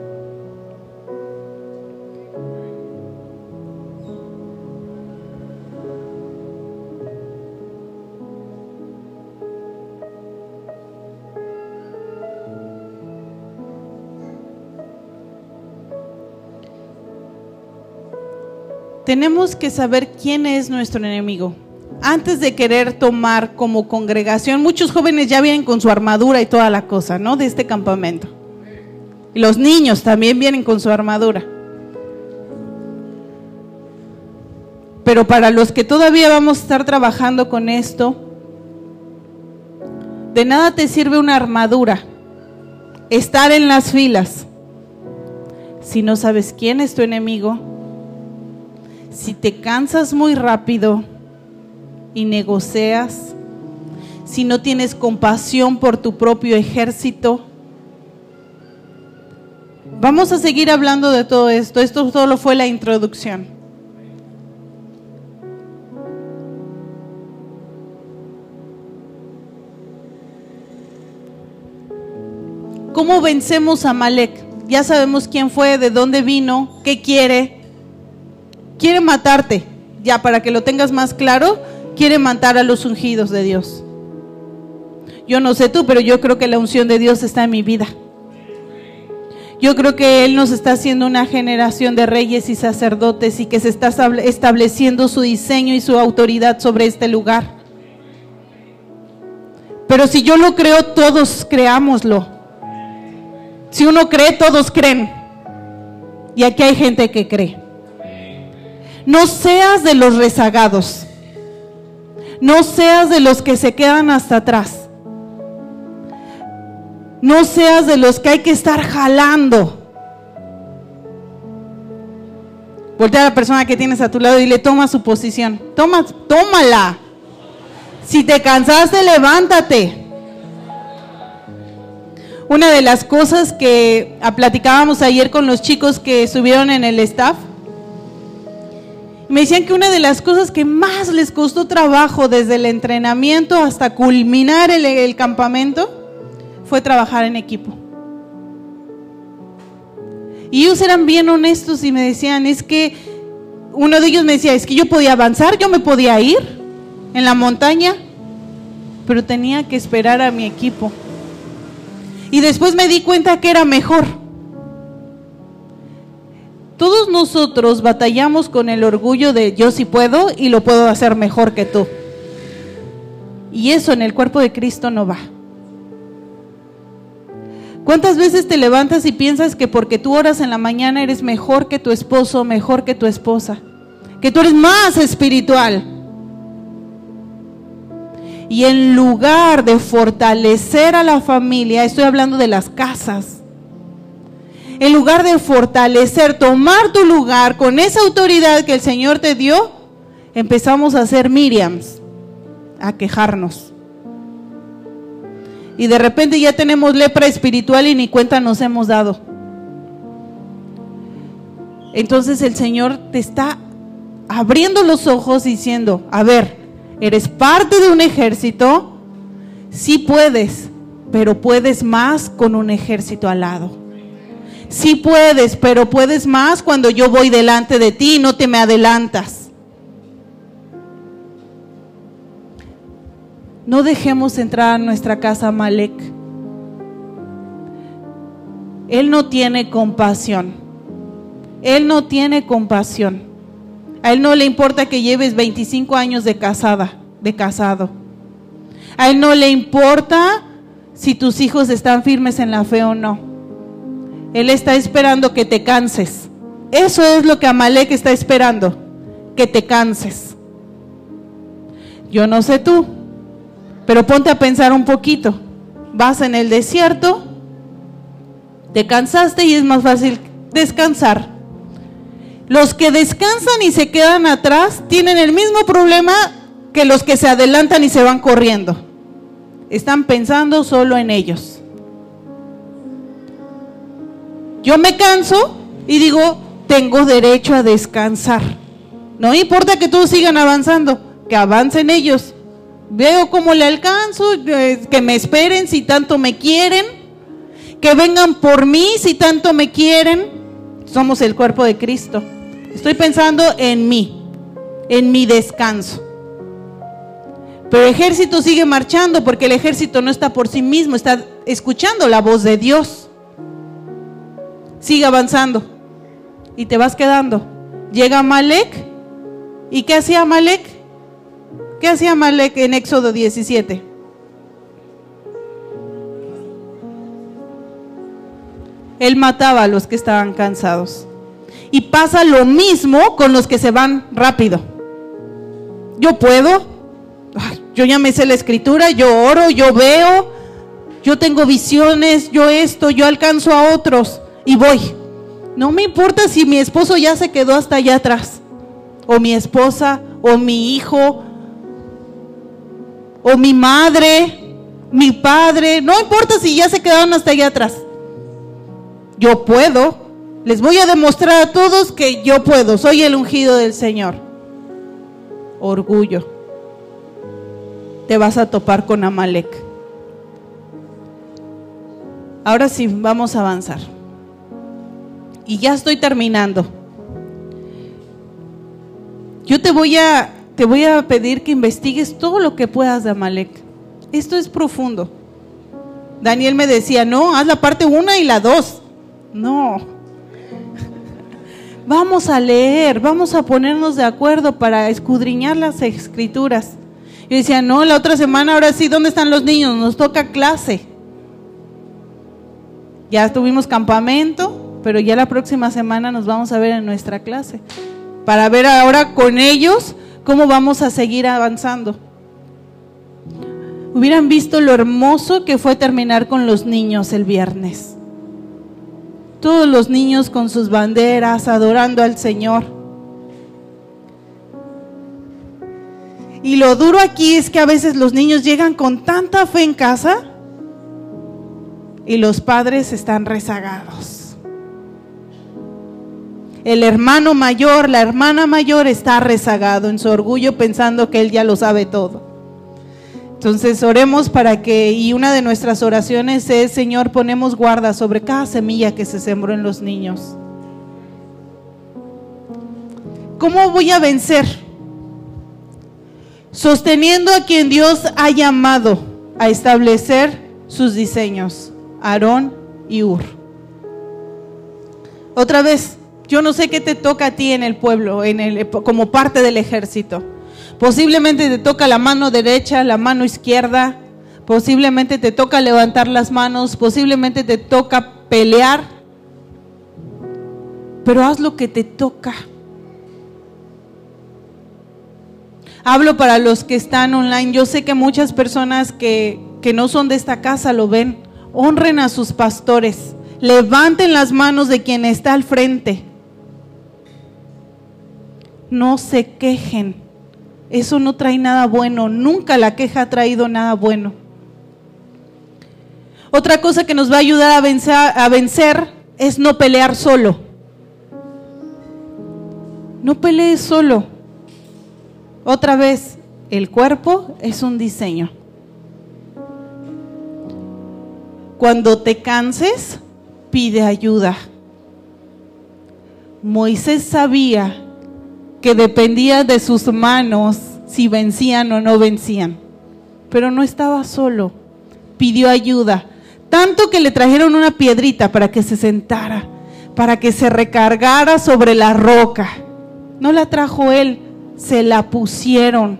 Tenemos que saber quién es nuestro enemigo. Antes de querer tomar como congregación, muchos jóvenes ya vienen con su armadura y toda la cosa, ¿no? De este campamento. Y los niños también vienen con su armadura. Pero para los que todavía vamos a estar trabajando con esto, de nada te sirve una armadura, estar en las filas, si no sabes quién es tu enemigo si te cansas muy rápido y negocias, si no tienes compasión por tu propio ejército, vamos a seguir hablando de todo esto. Esto solo fue la introducción. ¿Cómo vencemos a Malek? Ya sabemos quién fue, de dónde vino, qué quiere, quiere matarte, ya para que lo tengas más claro, quiere matar a los ungidos de Dios. Yo no sé tú, pero yo creo que la unción de Dios está en mi vida. Yo creo que Él nos está haciendo una generación de reyes y sacerdotes y que se está estableciendo su diseño y su autoridad sobre este lugar. Pero si yo lo creo, todos creámoslo. Si uno cree, todos creen. Y aquí hay gente que cree. No seas de los rezagados. No seas de los que se quedan hasta atrás. No seas de los que hay que estar jalando. Voltea a la persona que tienes a tu lado y le toma su posición. Toma, tómala. Si te cansaste, levántate. Una de las cosas que platicábamos ayer con los chicos que estuvieron en el staff me decían que una de las cosas que más les costó trabajo desde el entrenamiento hasta culminar el, campamento fue trabajar en equipo. Y ellos eran bien honestos y me decían, es que uno de ellos me decía, es que yo podía avanzar, yo me podía ir en la montaña, pero tenía que esperar a mi equipo. Y después me di cuenta que era mejor todos nosotros batallamos con el orgullo de yo sí puedo y lo puedo hacer mejor que tú. Y eso en el cuerpo de Cristo no va. ¿Cuántas veces te levantas y piensas que porque tú oras en la mañana eres mejor que tu esposo, mejor que tu esposa? Que tú eres más espiritual. Y en lugar de fortalecer a la familia, estoy hablando de las casas, en lugar de fortalecer, tomar tu lugar con esa autoridad que el Señor te dio, empezamos a hacer Miriams, a quejarnos. Y de repente ya tenemos lepra espiritual y ni cuenta nos hemos dado. Entonces el Señor te está abriendo los ojos diciendo, a ver, eres parte de un ejército, sí puedes, pero puedes más con un ejército al lado. Sí puedes, pero puedes más cuando yo voy delante de ti y no te me adelantas. No dejemos entrar a nuestra casa Malek. Él no tiene compasión. Él no tiene compasión. A él no le importa que lleves 25 años de casada, de casado. A él no le importa si tus hijos están firmes en la fe o no. Él está esperando que te canses. Eso es lo que Amalek está esperando, que te canses. Yo no sé tú, pero ponte a pensar un poquito. Vas en el desierto, te cansaste y es más fácil descansar. Los que descansan y se quedan atrás tienen el mismo problema que los que se adelantan y se van corriendo. Están pensando solo en ellos. Yo me canso y digo, tengo derecho a descansar. No importa que todos sigan avanzando, que avancen ellos, Veo cómo le alcanzo, eh, que me esperen si tanto me quieren, que vengan por mí si tanto me quieren. Somos el cuerpo de Cristo. Estoy pensando en mí, en mi descanso. Pero el ejército sigue marchando porque el ejército no está por sí mismo, está escuchando la voz de Dios. Sigue avanzando y te vas quedando. Llega Malek. ¿Y qué hacía Malek? ¿Qué hacía Malek en Éxodo 17? Él mataba a los que estaban cansados. Y pasa lo mismo con los que se van rápido. Yo puedo, yo ya me sé la escritura, yo oro, yo veo, yo tengo visiones, yo esto, yo alcanzo a otros y voy. No me importa si mi esposo ya se quedó hasta allá atrás, o mi esposa, o mi hijo, o mi madre, mi padre, no importa si ya se quedaron hasta allá atrás. Yo puedo, les voy a demostrar a todos que yo puedo, soy el ungido del Señor. Orgullo. Te vas a topar con Amalek. Ahora sí, vamos a avanzar. Y ya estoy terminando. Yo te voy a te voy a pedir que investigues todo lo que puedas de Amalek. Esto es profundo. Daniel me decía, no, haz la parte 1 y la 2. No. <laughs> Vamos a leer, vamos a ponernos de acuerdo para escudriñar las escrituras. Yo decía, no, la otra semana, ahora sí, ¿dónde están los niños? Nos toca clase. Ya tuvimos campamento, pero ya la próxima semana nos vamos a ver en nuestra clase. Para ver ahora con ellos cómo vamos a seguir avanzando. Hubieran visto lo hermoso que fue terminar con los niños el viernes todos los niños con sus banderas adorando al Señor. Y lo duro aquí es que a veces los niños llegan con tanta fe en casa y los padres están rezagados. El hermano mayor, la hermana mayor está rezagado en su orgullo pensando que él ya lo sabe todo. Entonces oremos para que, y una de nuestras oraciones es, Señor, ponemos guarda sobre cada semilla que se sembró en los niños. ¿Cómo voy a vencer? Sosteniendo a quien Dios ha llamado a establecer sus diseños, Aarón y Ur. Otra vez, yo no sé qué te toca a ti en el pueblo, en el, como parte del ejército. Posiblemente te toca la mano derecha, la mano izquierda, posiblemente te toca levantar las manos, posiblemente te toca pelear, pero haz lo que te toca. Hablo para los que están online. Yo sé que muchas personas que, que no son de esta casa lo ven. Honren a sus pastores. Levanten las manos de quien está al frente. No se quejen. Eso no trae nada bueno. Nunca la queja ha traído nada bueno. Otra cosa que nos va a ayudar a vencer, es no pelear solo. No pelees solo. Otra vez, el cuerpo es un diseño. Cuando te canses, pide ayuda. Moisés sabía que dependía de sus manos si vencían o no vencían. Pero no estaba solo, pidió ayuda. Tanto que le trajeron una piedrita para que se sentara, para que se recargara sobre la roca. No la trajo él, se la pusieron.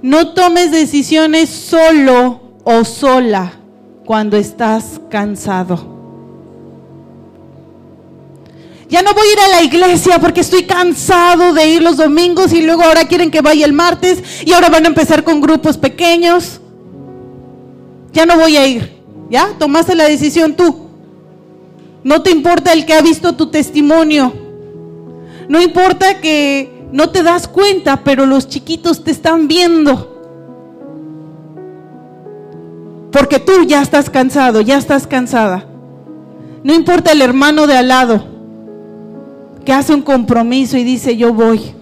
No tomes decisiones solo o sola cuando estás cansado. Ya no voy a ir a la iglesia porque estoy cansado de ir los domingos y luego ahora quieren que vaya el martes y ahora van a empezar con grupos pequeños. Ya no voy a ir. ¿Ya? Tomaste la decisión tú. No te importa el que ha visto tu testimonio. No importa que no te das cuenta, pero los chiquitos te están viendo. Porque tú ya estás cansado, ya estás cansada. No importa el hermano de al lado que hace un compromiso y dice, yo voy.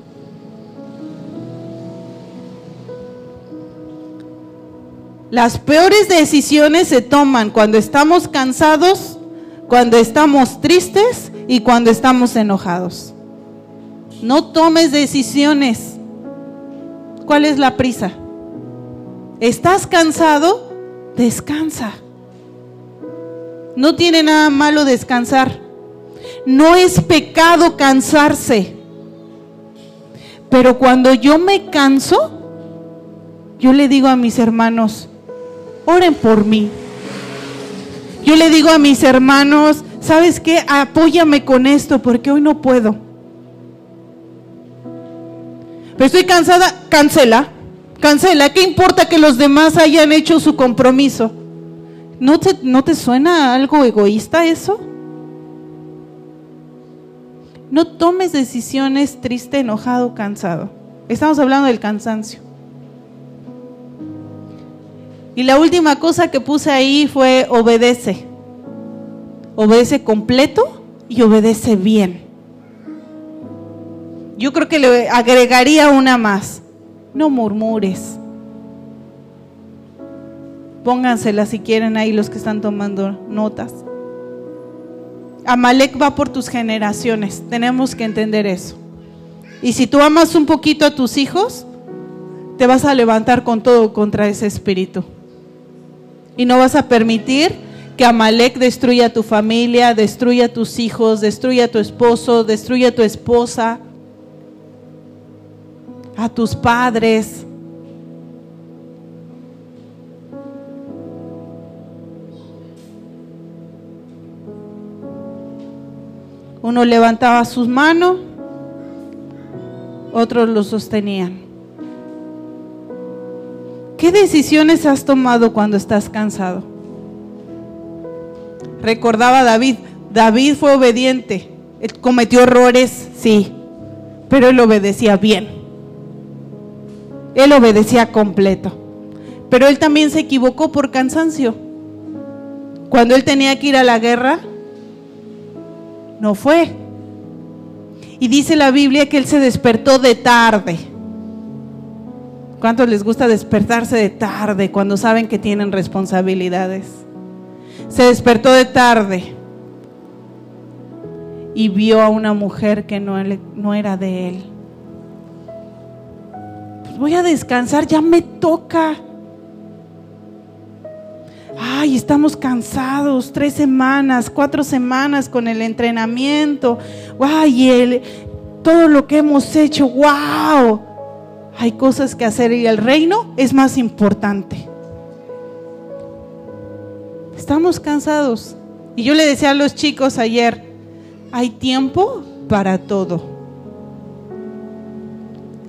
Las peores decisiones se toman cuando estamos cansados, cuando estamos tristes y cuando estamos enojados. No tomes decisiones. ¿Cuál es la prisa? ¿Estás cansado? Descansa. No tiene nada malo descansar. No es pecado cansarse. Pero cuando yo me canso, yo le digo a mis hermanos, oren por mí. Yo le digo a mis hermanos, ¿sabes qué? Apóyame con esto porque hoy no puedo. Pero estoy cansada, cancela, cancela. ¿Qué importa que los demás hayan hecho su compromiso? ¿No te, ¿No te suena algo egoísta eso? No tomes decisiones triste, enojado, cansado. Estamos hablando del cansancio. Y la última cosa que puse ahí fue obedece. Obedece completo y obedece bien. Yo creo que le agregaría una más. No murmures. Póngansela si quieren ahí los que están tomando notas. Amalek va por tus generaciones. Tenemos que entender eso. Y si tú amas un poquito a tus hijos, te vas a levantar con todo contra ese espíritu. Y no vas a permitir que Amalek destruya a tu familia, destruya a tus hijos, destruya a tu esposo, destruya a tu esposa, a tus padres. Uno levantaba sus manos, otros lo sostenían. ¿Qué decisiones has tomado cuando estás cansado? Recordaba David, David fue obediente, él cometió errores, sí, pero él obedecía bien. Él obedecía completo. Pero él también se equivocó por cansancio. Cuando él tenía que ir a la guerra, no fue. Y dice la Biblia que él se despertó de tarde. ¿Cuántos les gusta despertarse de tarde cuando saben que tienen responsabilidades? Se despertó de tarde y vio a una mujer que no, no era de él. Pues voy a descansar, ya me toca ay, estamos cansados, tres semanas, cuatro semanas con el entrenamiento, ay, el, todo lo que hemos hecho, wow, hay cosas que hacer y el reino es más importante. Estamos cansados. Y yo le decía a los chicos ayer, hay tiempo para todo.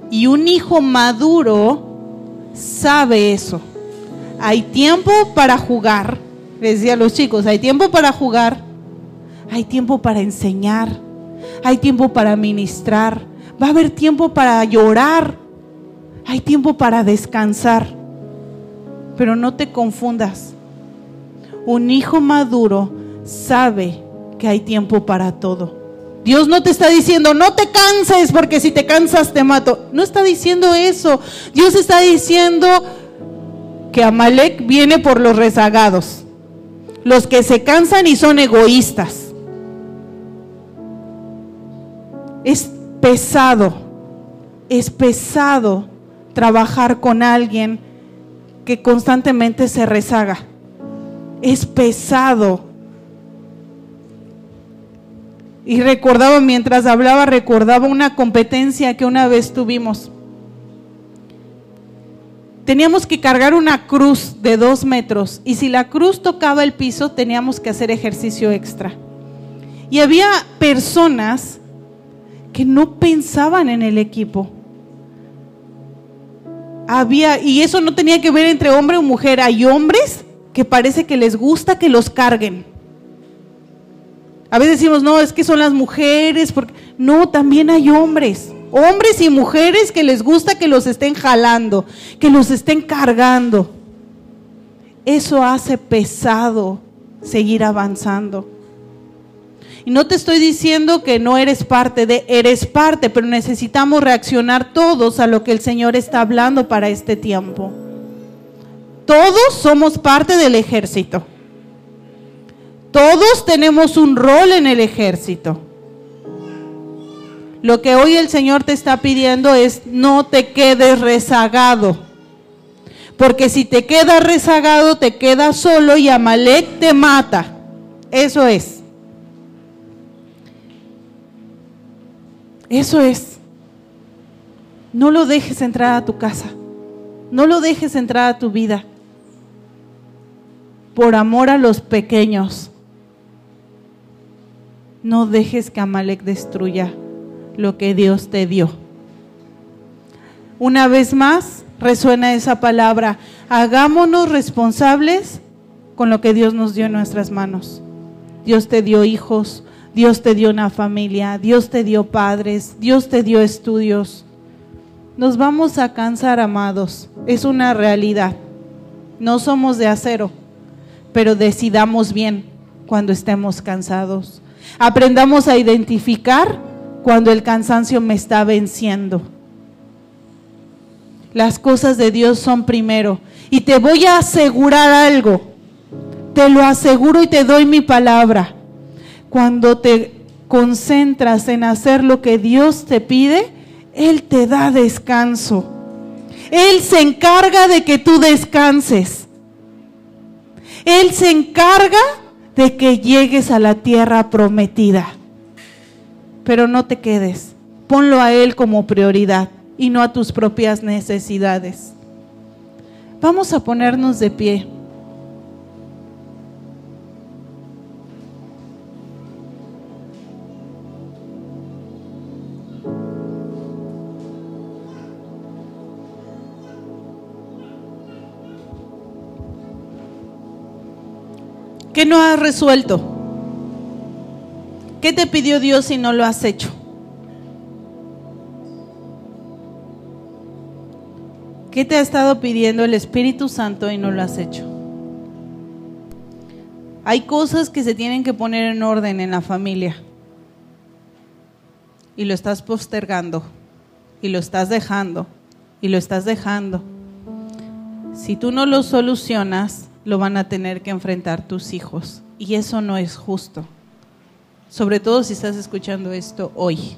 Y un hijo maduro sabe eso. Hay tiempo para jugar, les decía a los chicos, hay tiempo para jugar, hay tiempo para enseñar, hay tiempo para ministrar, va a haber tiempo para llorar, hay tiempo para descansar. Pero no te confundas. Un hijo maduro sabe que hay tiempo para todo. Dios no te está diciendo, no te canses porque si te cansas te mato. No está diciendo eso. Dios está diciendo, que Amalek viene por los rezagados, los que se cansan y son egoístas. Es pesado, es pesado trabajar con alguien que constantemente se rezaga. Es pesado. Y recordaba, mientras hablaba, recordaba una competencia que una vez tuvimos teníamos que cargar una cruz de dos metros y si la cruz tocaba el piso teníamos que hacer ejercicio extra. Y había personas que no pensaban en el equipo. Había, y eso no tenía que ver entre hombre o mujer, hay hombres que parece que les gusta que los carguen. A veces decimos, no, es que son las mujeres, porque no, también hay hombres hombres y mujeres que les gusta que los estén jalando, que los estén cargando. Eso hace pesado seguir avanzando. Y no te estoy diciendo que no eres parte de, eres parte, pero necesitamos reaccionar todos a lo que el Señor está hablando para este tiempo. Todos somos parte del ejército. Todos tenemos un rol en el ejército. Lo que hoy el Señor te está pidiendo es no te quedes rezagado. Porque si te quedas rezagado, te quedas solo y Amalek te mata. Eso es. Eso es. No lo dejes entrar a tu casa. No lo dejes entrar a tu vida. Por amor a los pequeños. No dejes que Amalek destruya lo que Dios te dio. Una vez más resuena esa palabra. Hagámonos responsables con lo que Dios nos dio en nuestras manos. Dios te dio hijos, Dios te dio una familia, Dios te dio padres, Dios te dio estudios. Nos vamos a cansar, amados. Es una realidad. No somos de acero, pero decidamos bien cuando estemos cansados. Aprendamos a identificar cuando el cansancio me está venciendo. Las cosas de Dios son primero. Y te voy a asegurar algo. Te lo aseguro y te doy mi palabra. Cuando te concentras en hacer lo que Dios te pide, Él te da descanso. Él se encarga de que tú descanses. Él se encarga de que llegues a la tierra prometida. Pero no te quedes. Ponlo a Él como prioridad y no a tus propias necesidades. Vamos a ponernos de pie. ¿Qué no has resuelto? ¿Qué te pidió Dios si no lo has hecho? ¿Qué te ha estado pidiendo el Espíritu Santo y no lo has hecho? Hay cosas que se tienen que poner en orden en la familia y lo estás postergando y lo estás dejando y lo estás dejando. Si tú no lo solucionas, lo van a tener que enfrentar tus hijos. Y eso no es justo. Sobre todo si estás escuchando esto hoy.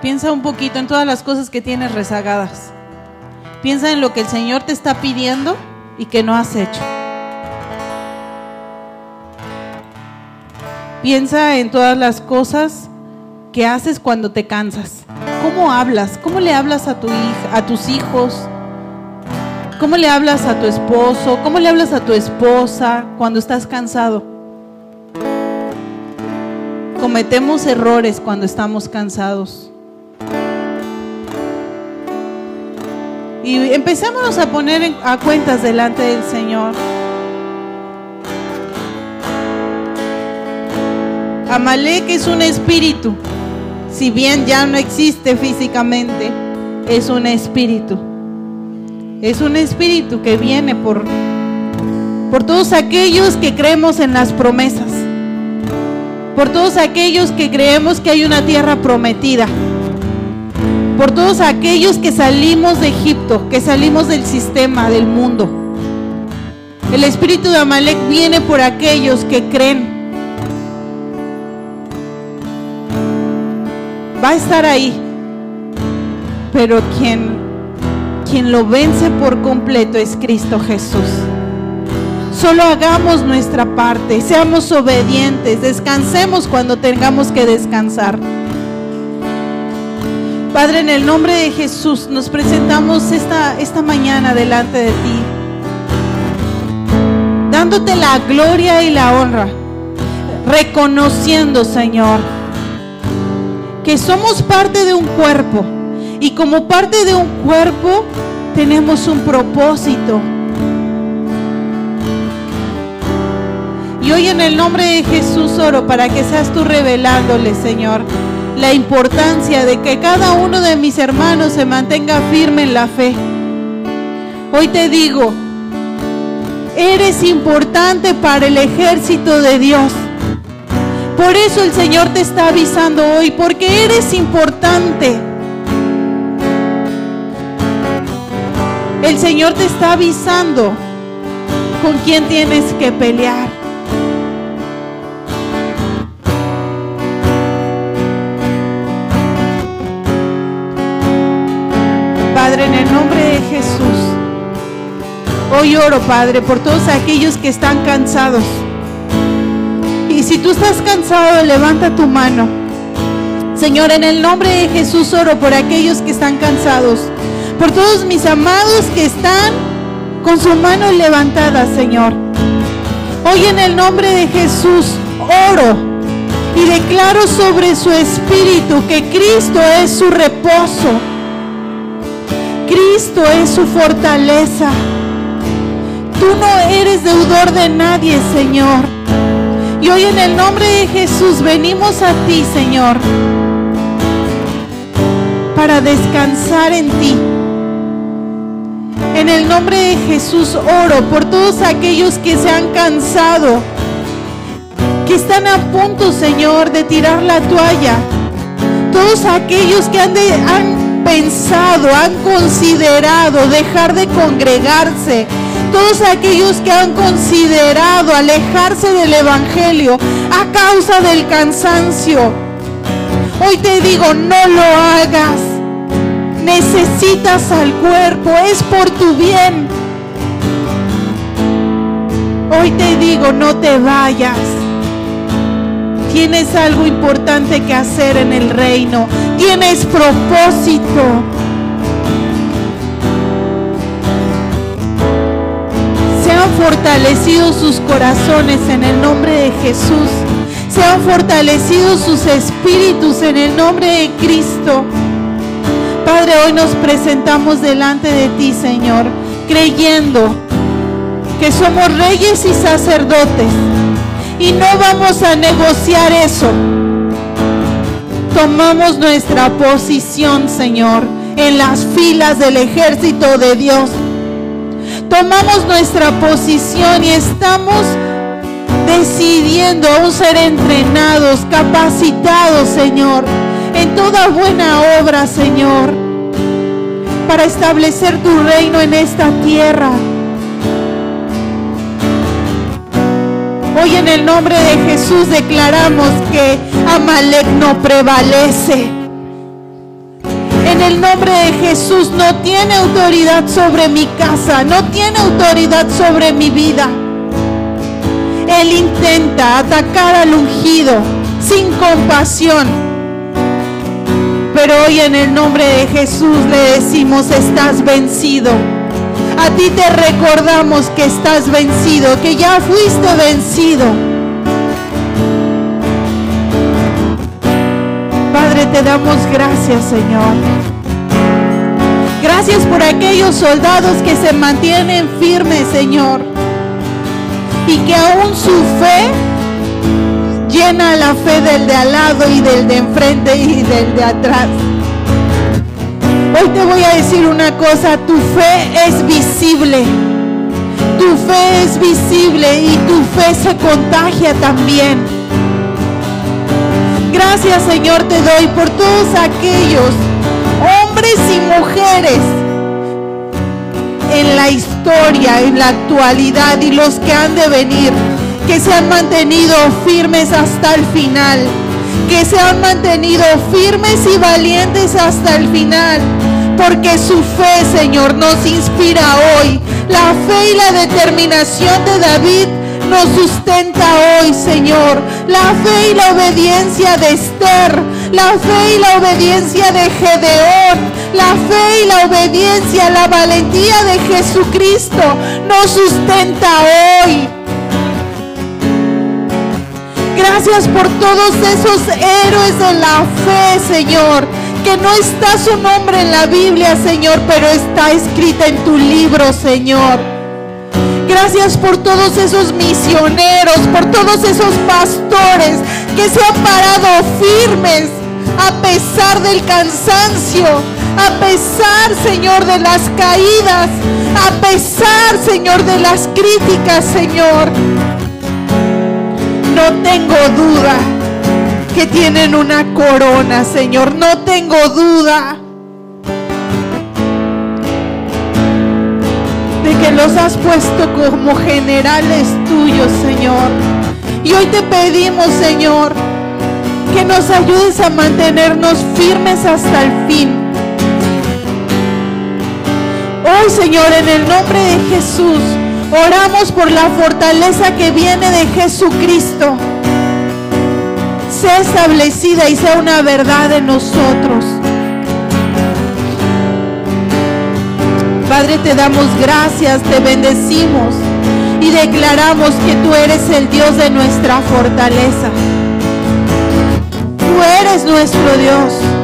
Piensa un poquito en todas las cosas que tienes rezagadas. Piensa en lo que el Señor te está pidiendo y que no has hecho. Piensa en todas las cosas que haces cuando te cansas. ¿Cómo hablas? ¿Cómo le hablas a tu hija, a tus hijos? ¿Cómo le hablas a tu esposo? ¿Cómo le hablas a tu esposa cuando estás cansado? Cometemos errores cuando estamos cansados. Y empecémonos a poner a cuentas delante del Señor. Amalek es un espíritu. Si bien ya no existe físicamente, es un espíritu. Es un espíritu que viene por, por todos aquellos que creemos en las promesas. Por todos aquellos que creemos que hay una tierra prometida. Por todos aquellos que salimos de Egipto, que salimos del sistema, del mundo. El espíritu de Amalek viene por aquellos que creen. Va a estar ahí. Pero quien quien lo vence por completo es Cristo Jesús. Solo hagamos nuestra parte, seamos obedientes, descansemos cuando tengamos que descansar. Padre, en el nombre de Jesús nos presentamos esta, esta mañana delante de ti, dándote la gloria y la honra, reconociendo, Señor, que somos parte de un cuerpo y como parte de un cuerpo tenemos un propósito. Y hoy en el nombre de Jesús oro para que seas tú revelándole, Señor, la importancia de que cada uno de mis hermanos se mantenga firme en la fe. Hoy te digo, Eres importante para el ejército de Dios. Por eso el Señor te está avisando hoy, porque eres importante. El Señor te está avisando con quién tienes que pelear. Padre, en el nombre de Jesús, hoy oro, Padre, por todos aquellos que están cansados. Y si tú estás cansado, levanta tu mano. Señor, en el nombre de Jesús oro por aquellos que están cansados. Por todos mis amados que están con su mano levantada, Señor. Hoy en el nombre de Jesús oro y declaro sobre su espíritu que Cristo es su reposo. Cristo es su fortaleza. Tú no eres deudor de nadie, Señor. Y hoy en el nombre de Jesús venimos a ti, Señor, para descansar en ti. En el nombre de Jesús oro por todos aquellos que se han cansado, que están a punto, Señor, de tirar la toalla. Todos aquellos que han, pensado, han considerado dejar de congregarse, todos aquellos que han considerado alejarse del Evangelio a causa del cansancio. Hoy te digo, no lo hagas. Necesitas al cuerpo, es por tu bien. Hoy te digo, no te vayas. Tienes algo importante que hacer en el reino. Tienes propósito. fortalecido sus corazones en el nombre de Jesús. Sean fortalecidos sus espíritus en el nombre de Cristo. Padre, hoy nos presentamos delante de ti, Señor, creyendo que somos reyes y sacerdotes. Y no vamos a negociar eso. Tomamos nuestra posición, Señor, en las filas del ejército de Dios tomamos nuestra posición y estamos decidiendo aún ser entrenados, capacitados, Señor, en toda buena obra, Señor, para establecer tu reino en esta tierra. Hoy en el nombre de Jesús declaramos que Amalek no prevalece en el nombre de Jesús no tiene autoridad sobre mi casa, no tiene autoridad sobre mi vida. Él intenta atacar al ungido sin compasión. Pero hoy en el nombre de Jesús le decimos, estás vencido. A ti te recordamos que estás vencido, que ya fuiste vencido. Padre, te damos gracias, Señor. Gracias por aquellos soldados que se mantienen firmes, Señor. Y que aún su fe llena la fe del de al lado y del de enfrente y del de atrás. Hoy te voy a decir una cosa, tu fe es visible. Tu fe es visible y tu fe se contagia también. Gracias Señor te doy por todos aquellos hombres y mujeres en la historia, en la actualidad y los que han de venir, que se han mantenido firmes hasta el final, que se han mantenido firmes y valientes hasta el final, porque su fe, Señor, nos inspira hoy. La fe y la determinación de David nos sustenta hoy, Señor. La fe y la obediencia de Esther, la fe y la obediencia de Gedeón, la fe y la obediencia, la valentía de Jesucristo nos sustenta hoy. Gracias por todos esos héroes de la fe, Señor. Que no está su nombre en la Biblia, Señor, pero está escrita en tu libro, Señor. Gracias por todos esos misioneros, por todos esos pastores que se han parado firmes a pesar del cansancio, a pesar, Señor, de las caídas, A pesar, Señor, de las críticas, Señor. No tengo duda que tienen una corona, Señor. No tengo duda de que los has puesto como generales tuyos, Señor. Y hoy te pedimos, Señor, que nos ayudes a mantenernos firmes hasta el fin. Hoy, Señor, en el nombre de Jesús, oramos por la fortaleza que viene de Jesucristo. Sea establecida y sea una verdad en nosotros. Padre, te damos gracias, te bendecimos y declaramos que tú eres el Dios de nuestra fortaleza. Tú eres nuestro Dios.